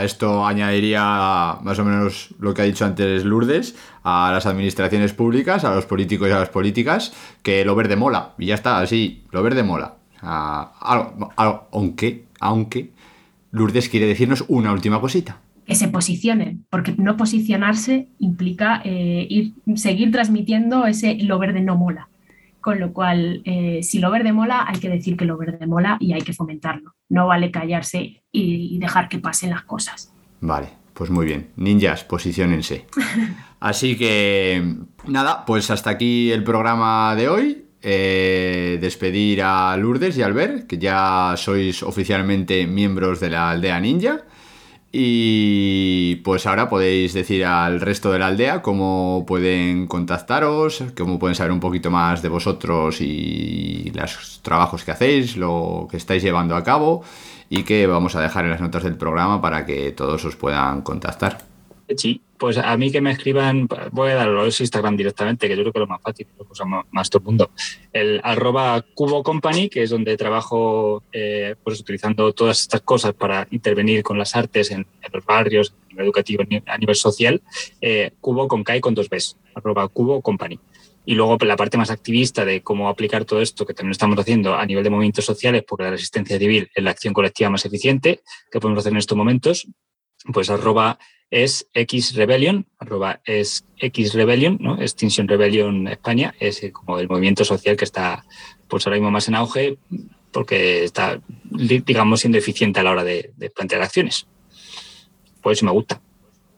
esto añadiría más o menos lo que ha dicho antes Lourdes, a las administraciones públicas, a los políticos y a las políticas, que lo verde mola. Y ya está, así, lo verde mola. aunque, aunque Lourdes quiere decirnos una última cosita que se posicionen, porque no posicionarse implica eh, ir, seguir transmitiendo ese lo verde no mola. Con lo cual, eh, si lo verde mola, hay que decir que lo verde mola y hay que fomentarlo. No vale callarse y, dejar que pasen las cosas. Vale, pues muy bien. Ninjas, posicionense. Así que, nada, pues hasta aquí el programa de hoy. Eh, despedir a Lourdes y Albert, que ya sois oficialmente miembros de la aldea ninja. Y pues ahora podéis decir al resto de la aldea cómo pueden contactaros, cómo pueden saber un poquito más de vosotros y los trabajos que hacéis, lo que estáis llevando a cabo y que vamos a dejar en las notas del programa para que todos os puedan contactar. Sí, pues a mí que me escriban, voy a dar los Instagram directamente, que yo creo que es lo más fácil, lo usa más, todo el mundo. El arroba Cubo Company, que es donde trabajo eh, pues utilizando todas estas cosas para intervenir con las artes en, los barrios, a nivel educativo, a nivel social. Eh, Cubo con K y con dos Bs, arroba Cubo Company. Y luego la parte más activista de cómo aplicar todo esto que también estamos haciendo a nivel de movimientos sociales, porque la resistencia civil es la acción colectiva más eficiente que podemos hacer en estos momentos, pues arroba es X Rebellion, arroba es X Rebellion, ¿no? Extinction Rebellion España, es como el movimiento social que está pues ahora mismo más en auge porque está, digamos, siendo eficiente a la hora de, de plantear acciones. Pues eso me gusta.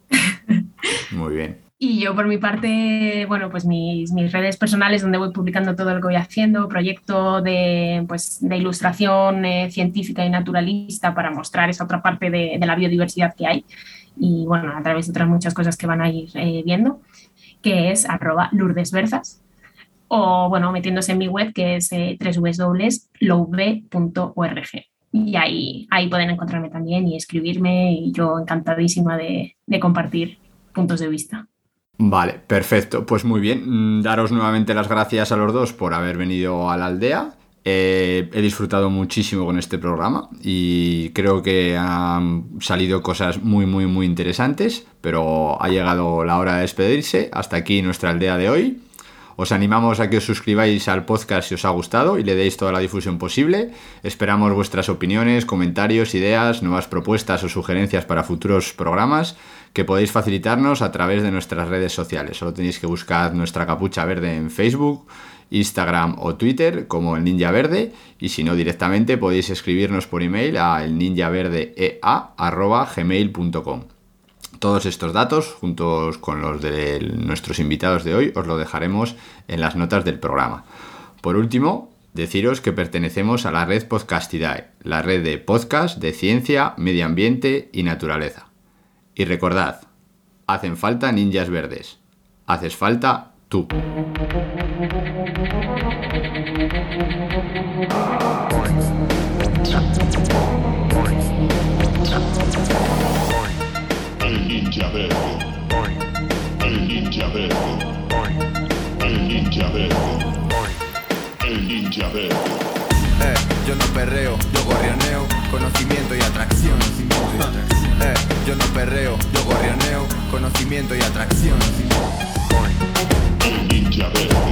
Muy bien. Y yo por mi parte, bueno, pues mis, mis, redes personales donde voy publicando todo lo que voy haciendo, proyecto de, pues, de ilustración eh, científica y naturalista para mostrar esa otra parte de, de, la biodiversidad que hay y bueno, a través de otras muchas cosas que van a ir eh, viendo, que es arroba lourdesberzas o bueno, metiéndose en mi web que es eh, y ahí, ahí pueden encontrarme también y escribirme y yo encantadísima de, de compartir puntos de vista. Vale, perfecto. Pues muy bien. Mm, daros nuevamente las gracias a los dos por haber venido a la aldea. Eh, he disfrutado muchísimo con este programa y creo que han salido cosas muy, muy, muy interesantes, pero ha llegado la hora de despedirse. Hasta aquí nuestra aldea de hoy. Os animamos a que os suscribáis al podcast si os ha gustado y le deis toda la difusión posible. Esperamos vuestras opiniones, comentarios, ideas, nuevas propuestas o sugerencias para futuros programas que podéis facilitarnos a través de nuestras redes sociales. Solo tenéis que buscar nuestra capucha verde en Facebook, Instagram o Twitter como el Ninja Verde y si no directamente podéis escribirnos por email a elninjaverdea@gmail.com. Todos estos datos, juntos con los de nuestros invitados de hoy, os lo dejaremos en las notas del programa. Por último, deciros que pertenecemos a la red Podcastidae, la red de podcast de ciencia, medio ambiente y naturaleza. Y recordad, hacen falta ninjas verdes. Haces falta tú. El ninja verde. El ninja verde. El ninja verde. El ninja verde. Eh, yo no perreo, yo gorrioneo, conocimiento y atracción. Eh, yo no perreo, yo gorrioneo, conocimiento y atracción. El ninja verde.